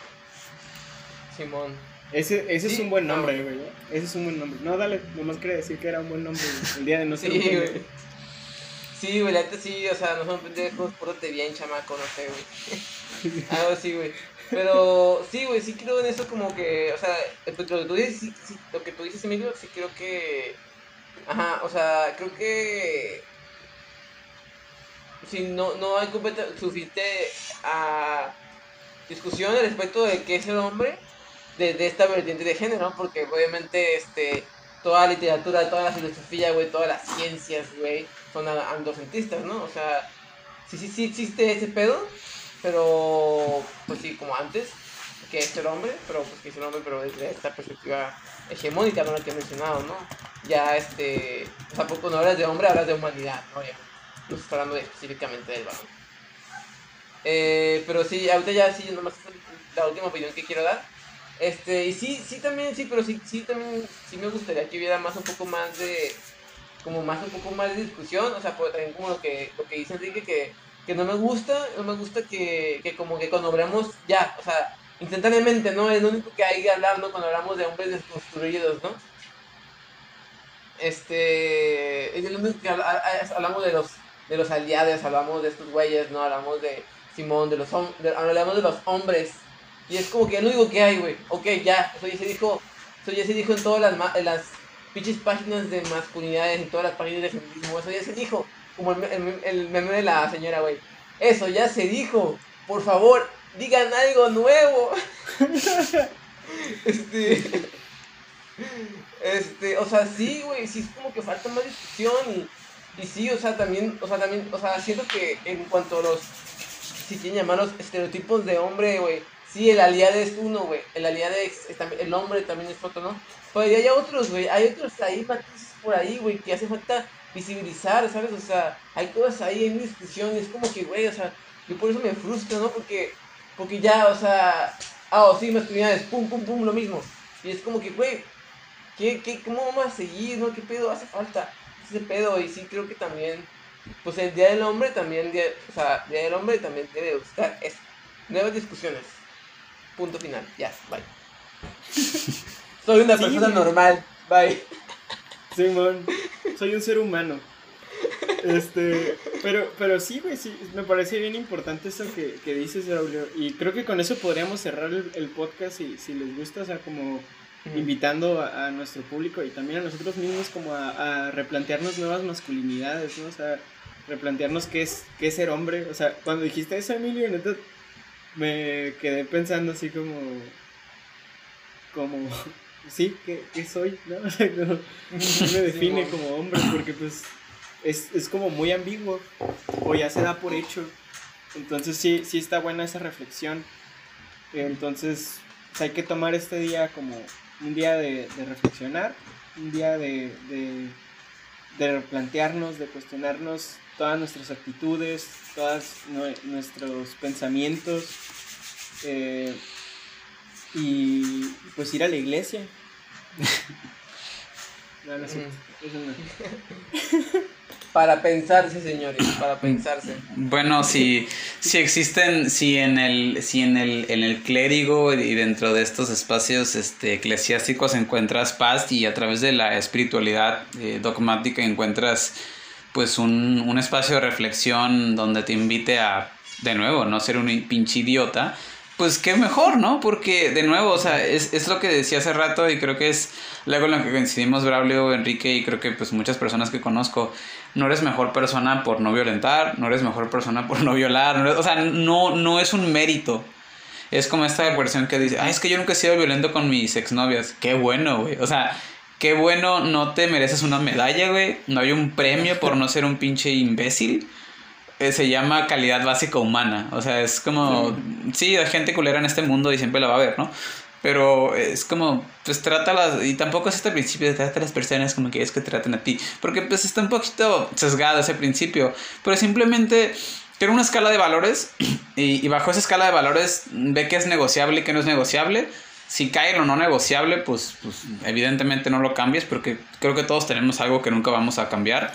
Simón. Ese, ese Sí, es un buen no. nombre, güey. Ese es un buen nombre. No, dale, nomás quería decir que era un buen nombre. güey. El día de no ser Sí, un pendejo. güey. Sí, güey, la neta sí, o sea, no son pendejos, pórtate bien, chamaco, no sé, güey. Algo así, güey. Pero sí, güey, sí creo en eso como que, o sea, lo que tú dices, lo que tú dices, Emilio, sí creo que, ajá, o sea, creo que, si no, no hay suficiente ah, discusión al respecto de qué es el hombre, de, de esta vertiente de género, porque obviamente, este, toda la literatura, toda la filosofía, güey, todas las ciencias, güey, son a- androcentistas, ¿no? O sea, sí, sí, sí existe ese pedo, pero, pues sí, como antes, que es el hombre, pero pues que es el hombre, pero desde esta perspectiva hegemónica, ¿no? La que he mencionado, ¿no? Ya, este, o sea, cuando hablas de hombre, hablas de humanidad, ¿no? Ya, no estoy hablando específicamente del varón. Eh, pero sí, ahorita ya sí, nomás la última opinión que quiero dar. Este, y sí, sí también, sí, pero sí, sí también, sí me gustaría que hubiera más, un poco más de, como más, un poco más de discusión, o sea, pues, también como lo que, lo que dice Enrique, que, que no me gusta, no me gusta que, que como que cuando hablamos, ya, o sea, instantáneamente, ¿no? Es lo único que hay que hablar, ¿no? Cuando hablamos de hombres desconstruidos, ¿no? Este, es lo único que hablamos de los, de los aliados, hablamos de estos güeyes, ¿no? Hablamos de Simón, de los, de- hablamos de los hombres, y es como que es lo único que hay, güey. Ok, ya, eso ya se dijo, eso ya se dijo en todas las, en las pinches páginas de masculinidades, en todas las páginas de feminismo, eso ya se dijo. Como el, el, el meme de la señora, güey. Eso ya se dijo. Por favor, digan algo nuevo. este. Este, o sea, sí, güey, sí es como que falta más discusión y, y sí, o sea, también, o sea, también, o sea, siento que en cuanto a los, si quieren llamarlos estereotipos de hombre, güey, sí, el aliado es uno, güey, el aliado es, es el hombre también es otro, ¿no? Pero ya hay otros, güey, hay otros ahí, matices por ahí, güey, que hace falta visibilizar, ¿sabes? O sea, hay cosas ahí en discusión y es como que, güey, o sea, yo por eso me frustro, ¿no? Porque, porque ya, o sea, ah, o sí, masculinidades, pum, pum, pum, lo mismo. Y es como que, güey, ¿qué, qué, ¿cómo vamos a seguir, no? ¿Qué pedo hace falta? Ese pedo, y sí creo que también, pues el Día del Hombre también, día- o sea, Día del Hombre también debe buscar eso. Nuevas discusiones. Punto final. Ya, bye. Soy una Sí, persona normal. Bye. Simón, soy un ser humano. Este, pero, pero sí, güey, sí, me parece bien importante eso que, que dices, Braulio. Y creo que con eso podríamos cerrar el, el podcast si, si les gusta, o sea, como invitando a, a nuestro público y también a nosotros mismos como a, a replantearnos nuevas masculinidades, ¿no? O sea, replantearnos qué es, qué es ser hombre. O sea, cuando dijiste eso, Emilio, neta, me quedé pensando así como, como, sí, ¿qué, qué soy? ¿no? O sea, como- no me define como hombre porque pues es, es como muy ambiguo o ya se da por hecho. Entonces sí, sí está buena esa reflexión. Entonces pues, hay que tomar este día como un día de, de reflexionar, un día de, de, de replantearnos, de cuestionarnos todas nuestras actitudes, todos nuestros pensamientos eh, y pues ir a la iglesia. No, no es cierto, eso no. Para pensarse, señores, para pensarse. Bueno, si, si existen, si en el, si en el, en el clérigo y dentro de estos espacios este, eclesiásticos encuentras paz y a través de la espiritualidad eh, dogmática encuentras pues un, un espacio de reflexión donde te invite a, de nuevo, no ser un pinche idiota, pues qué mejor, ¿no? Porque, de nuevo, o sea, es, es lo que decía hace rato y creo que es luego en lo que coincidimos Braulio, Enrique y creo que pues muchas personas que conozco. No eres mejor persona por no violentar, no eres mejor persona por no violar, no eres- o sea, no, no es un mérito. Es como esta versión que dice, ay, es que yo nunca he sido violento con mis exnovias. Qué bueno, güey. O sea, qué bueno, no te mereces una medalla, güey. No hay un premio por no ser un pinche imbécil. Eh, se llama calidad básica humana. O sea, es como, sí, hay gente culera en este mundo y siempre la va a haber, ¿no? Pero es como, pues trata y tampoco es este principio de tratar a las personas como quieres que traten a ti, porque pues está un poquito sesgado ese principio, pero simplemente tiene una escala de valores y, y bajo esa escala de valores ve que es negociable y que no es negociable si cae en lo no negociable, pues, pues evidentemente no lo cambies porque creo que todos tenemos algo que nunca vamos a cambiar.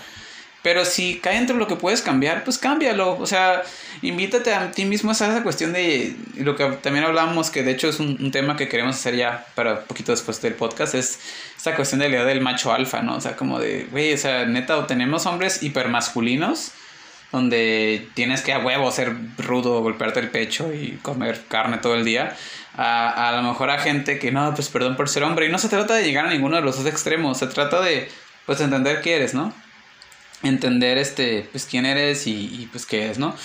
Pero si cae entre lo que puedes cambiar, pues cámbialo. O sea, invítate a ti mismo a esa cuestión de lo que también hablábamos, que de hecho es un, tema que queremos hacer ya para un poquito después del podcast, es esta cuestión de la idea del macho alfa, ¿no? O sea, como de, güey, o sea, neta, o tenemos hombres hipermasculinos, donde tienes que a huevo ser rudo, golpearte el pecho y comer carne todo el día a, a lo mejor a gente que no, pues perdón por ser hombre. Y no se trata de llegar a ninguno de los dos extremos, se trata de, pues, entender qué eres, ¿no? Entender, este, pues, quién eres y, pues, qué es, ¿no?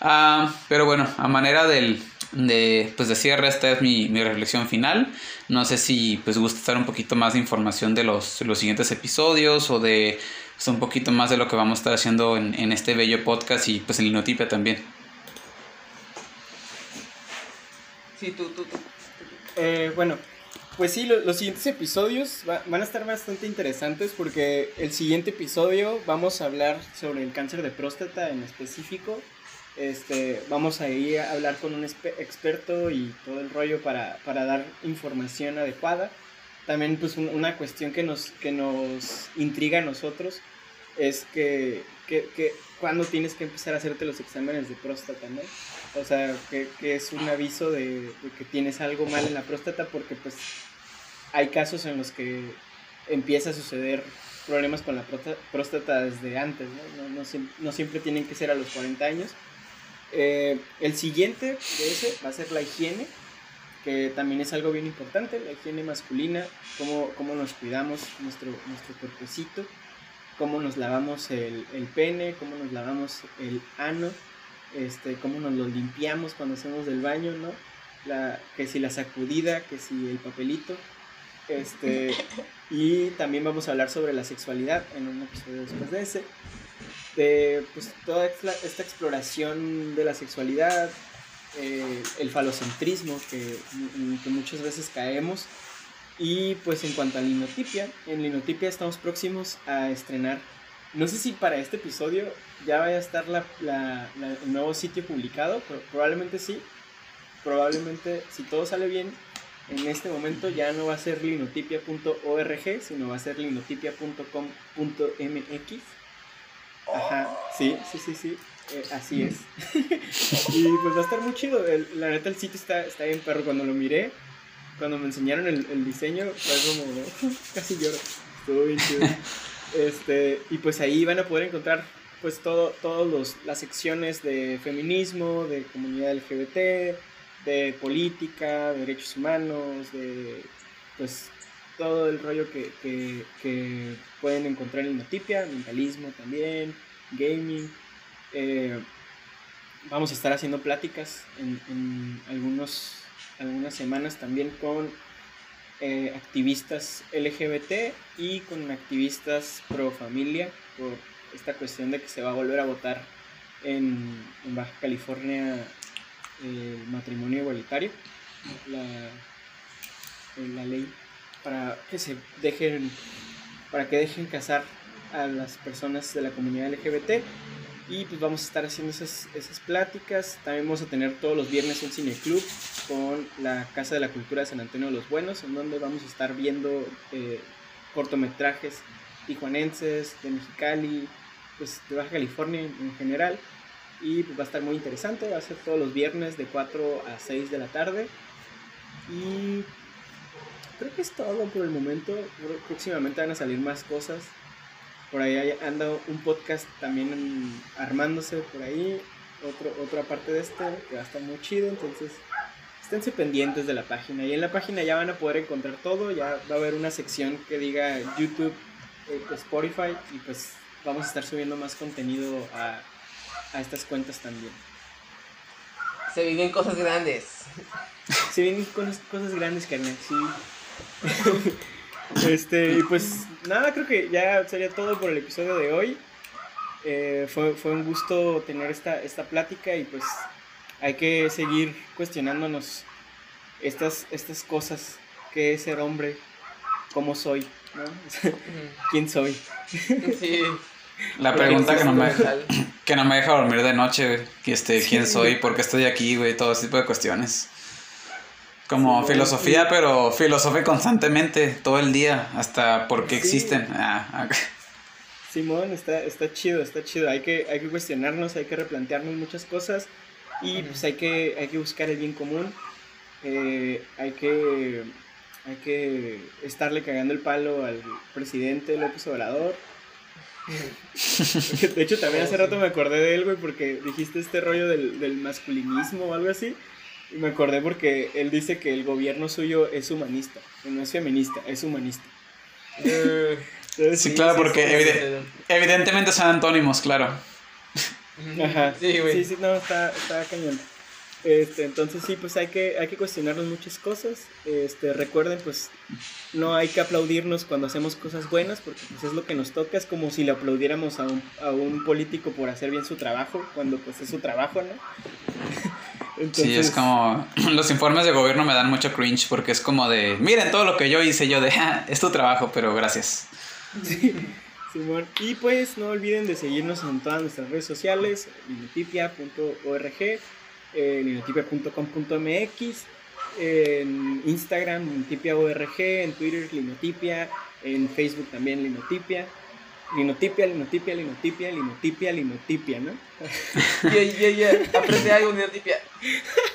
Ah, pero bueno, a manera del, de, pues, de cierre, esta es mi, mi reflexión final. No sé si, pues, gusta estar un poquito más de información de los, los siguientes episodios o de, pues, un poquito más de lo que vamos a estar haciendo en, en este bello podcast y, pues, en Linotipia también. Sí, tú, tú, tú. Eh, bueno, pues sí, los siguientes episodios van a estar bastante interesantes porque el siguiente episodio vamos a hablar sobre el cáncer de próstata en específico. Este, vamos a ir a hablar con un experto y todo el rollo para, para dar información adecuada. También pues una cuestión que nos, que nos intriga a nosotros es que, que, que cuando tienes que empezar a hacerte los exámenes de próstata, ¿no? O sea, que, es un aviso de, que tienes algo mal en la próstata porque pues hay casos en los que empieza a suceder problemas con la próstata desde antes, ¿no? No, no, siempre tienen que ser a los 40 años. Eh, el siguiente de ese va a ser la higiene, que también es algo bien importante, la higiene masculina, cómo, cómo nos cuidamos nuestro, nuestro cuerpecito, cómo nos lavamos el, el pene, cómo nos lavamos el ano este, cómo nos lo limpiamos cuando hacemos del baño, ¿no? La, que si la sacudida, que si el papelito. Este, y también vamos a hablar sobre la sexualidad en un episodio después de ese. De pues, toda esta, exploración de la sexualidad, eh, el falocentrismo que, que muchas veces caemos. Y pues en cuanto a linotipia, en linotipia estamos próximos a estrenar no sé si para este episodio ya vaya a estar la, el nuevo sitio publicado, pero probablemente sí. Probablemente, si todo sale bien, en este momento ya no va a ser linotipia.org, sino va a ser linotipia.com.mx. Ajá, sí, sí, sí, sí. Eh, así es. y pues va a estar muy chido. la neta, el sitio está, está bien perro. Cuando lo miré, cuando me enseñaron el, el diseño, fue como. casi lloro. Estuvo bien chido. Este, y pues ahí van a poder encontrar pues todo, todas las secciones de feminismo, de comunidad LGBT, de política, de derechos humanos, de pues todo el rollo que, pueden encontrar en Notipia, mentalismo también, gaming. Eh, vamos a estar haciendo pláticas en, en algunos, algunas semanas también con eh, activistas LGBT y con activistas pro familia por esta cuestión de que se va a volver a votar en, Baja California el matrimonio igualitario, la, la ley para que se dejen para que dejen casar a las personas de la comunidad LGBT y pues vamos a estar haciendo esas, esas pláticas. También vamos a tener todos los viernes un cineclub con la Casa de la Cultura de San Antonio de los Buenos, en donde vamos a estar viendo eh, cortometrajes tijuanenses, de Mexicali, pues de Baja California en, general. Y pues va a estar muy interesante, va a ser todos los viernes de 4 a 6 de la tarde. Y creo que es todo por el momento. Próximamente van a salir más cosas. Por ahí anda un podcast también armándose por ahí. Otro, otra parte de este que va a estar muy chido. Entonces, esténse pendientes de la página. Y en la página ya van a poder encontrar todo. Ya va a haber una sección que diga YouTube, eh, Spotify. Y pues vamos a estar subiendo más contenido a, a estas cuentas también. Se viven cosas grandes. Se vienen cosas, cosas grandes, carnal, sí. Este, y pues nada, creo que ya sería todo por el episodio de hoy. Eh, fue, fue, un gusto tener esta, esta plática y pues hay que seguir cuestionándonos estas, estas cosas, qué es ser hombre, cómo soy, ¿no? ¿Quién soy? Sí. La pregunta que no, me, que no me deja dormir de noche, güey. Este, ¿Quién soy? ¿Por qué estoy aquí, güey? Todo ese tipo de cuestiones. Como Sí, filosofía, pero filosofía constantemente, todo el día, hasta por qué Sí. existen. Ah. Simón, está, está chido, está chido. Hay que, hay que cuestionarnos, hay que replantearnos muchas cosas y pues hay que, hay que buscar el bien común. Eh, hay que hay que estarle cagando el palo al presidente López Obrador. De hecho, también hace rato me acordé de él, güey, porque dijiste este rollo del, del masculinismo o algo así. Y me acordé porque él dice que el gobierno suyo es humanista, no es feminista, es humanista. Eh, Entonces, Sí, claro, porque sí. evide- evidentemente son antónimos, claro. Ajá. Sí, güey. Sí, sí, no, está, está cañón. Este, entonces sí, pues hay que, hay que cuestionarnos muchas cosas. Este, recuerden, pues, no hay que aplaudirnos cuando hacemos cosas buenas, porque pues es lo que nos toca, es como si le aplaudiéramos a un, a un político por hacer bien su trabajo, cuando pues es su trabajo, ¿no? Sí, es como. Los informes de gobierno me dan mucho cringe porque es como de. Miren todo lo que yo hice. Yo de. "Ah, es tu trabajo, pero gracias. Simón. Y pues no olviden de seguirnos en todas nuestras redes sociales, linotipia.org, eh, linotipia.com.mx, en Instagram linotipia.org, en Twitter linotipia, en Facebook también linotipia. Linotipia, linotipia, linotipia, linotipia, linotipia, ¿no? Ya, ya, ya. Aprende algo, Neotipia.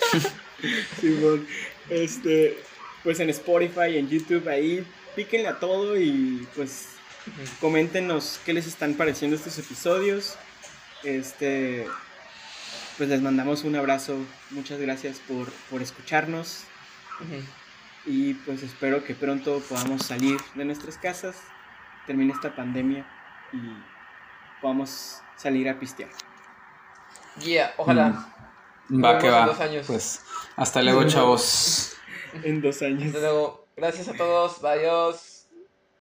Simón. Este, pues en Spotify, en YouTube, ahí píquenle a todo y pues coméntenos qué les están pareciendo estos episodios. Este, pues les mandamos un abrazo. Muchas gracias por, por escucharnos. Y pues espero que pronto podamos salir de nuestras casas, termine esta pandemia y podamos salir a pistear. Yeah, ojalá. Va Nos que en va. dos años. Pues hasta luego, chavos. En dos años. Hasta luego. Gracias a todos. Adiós.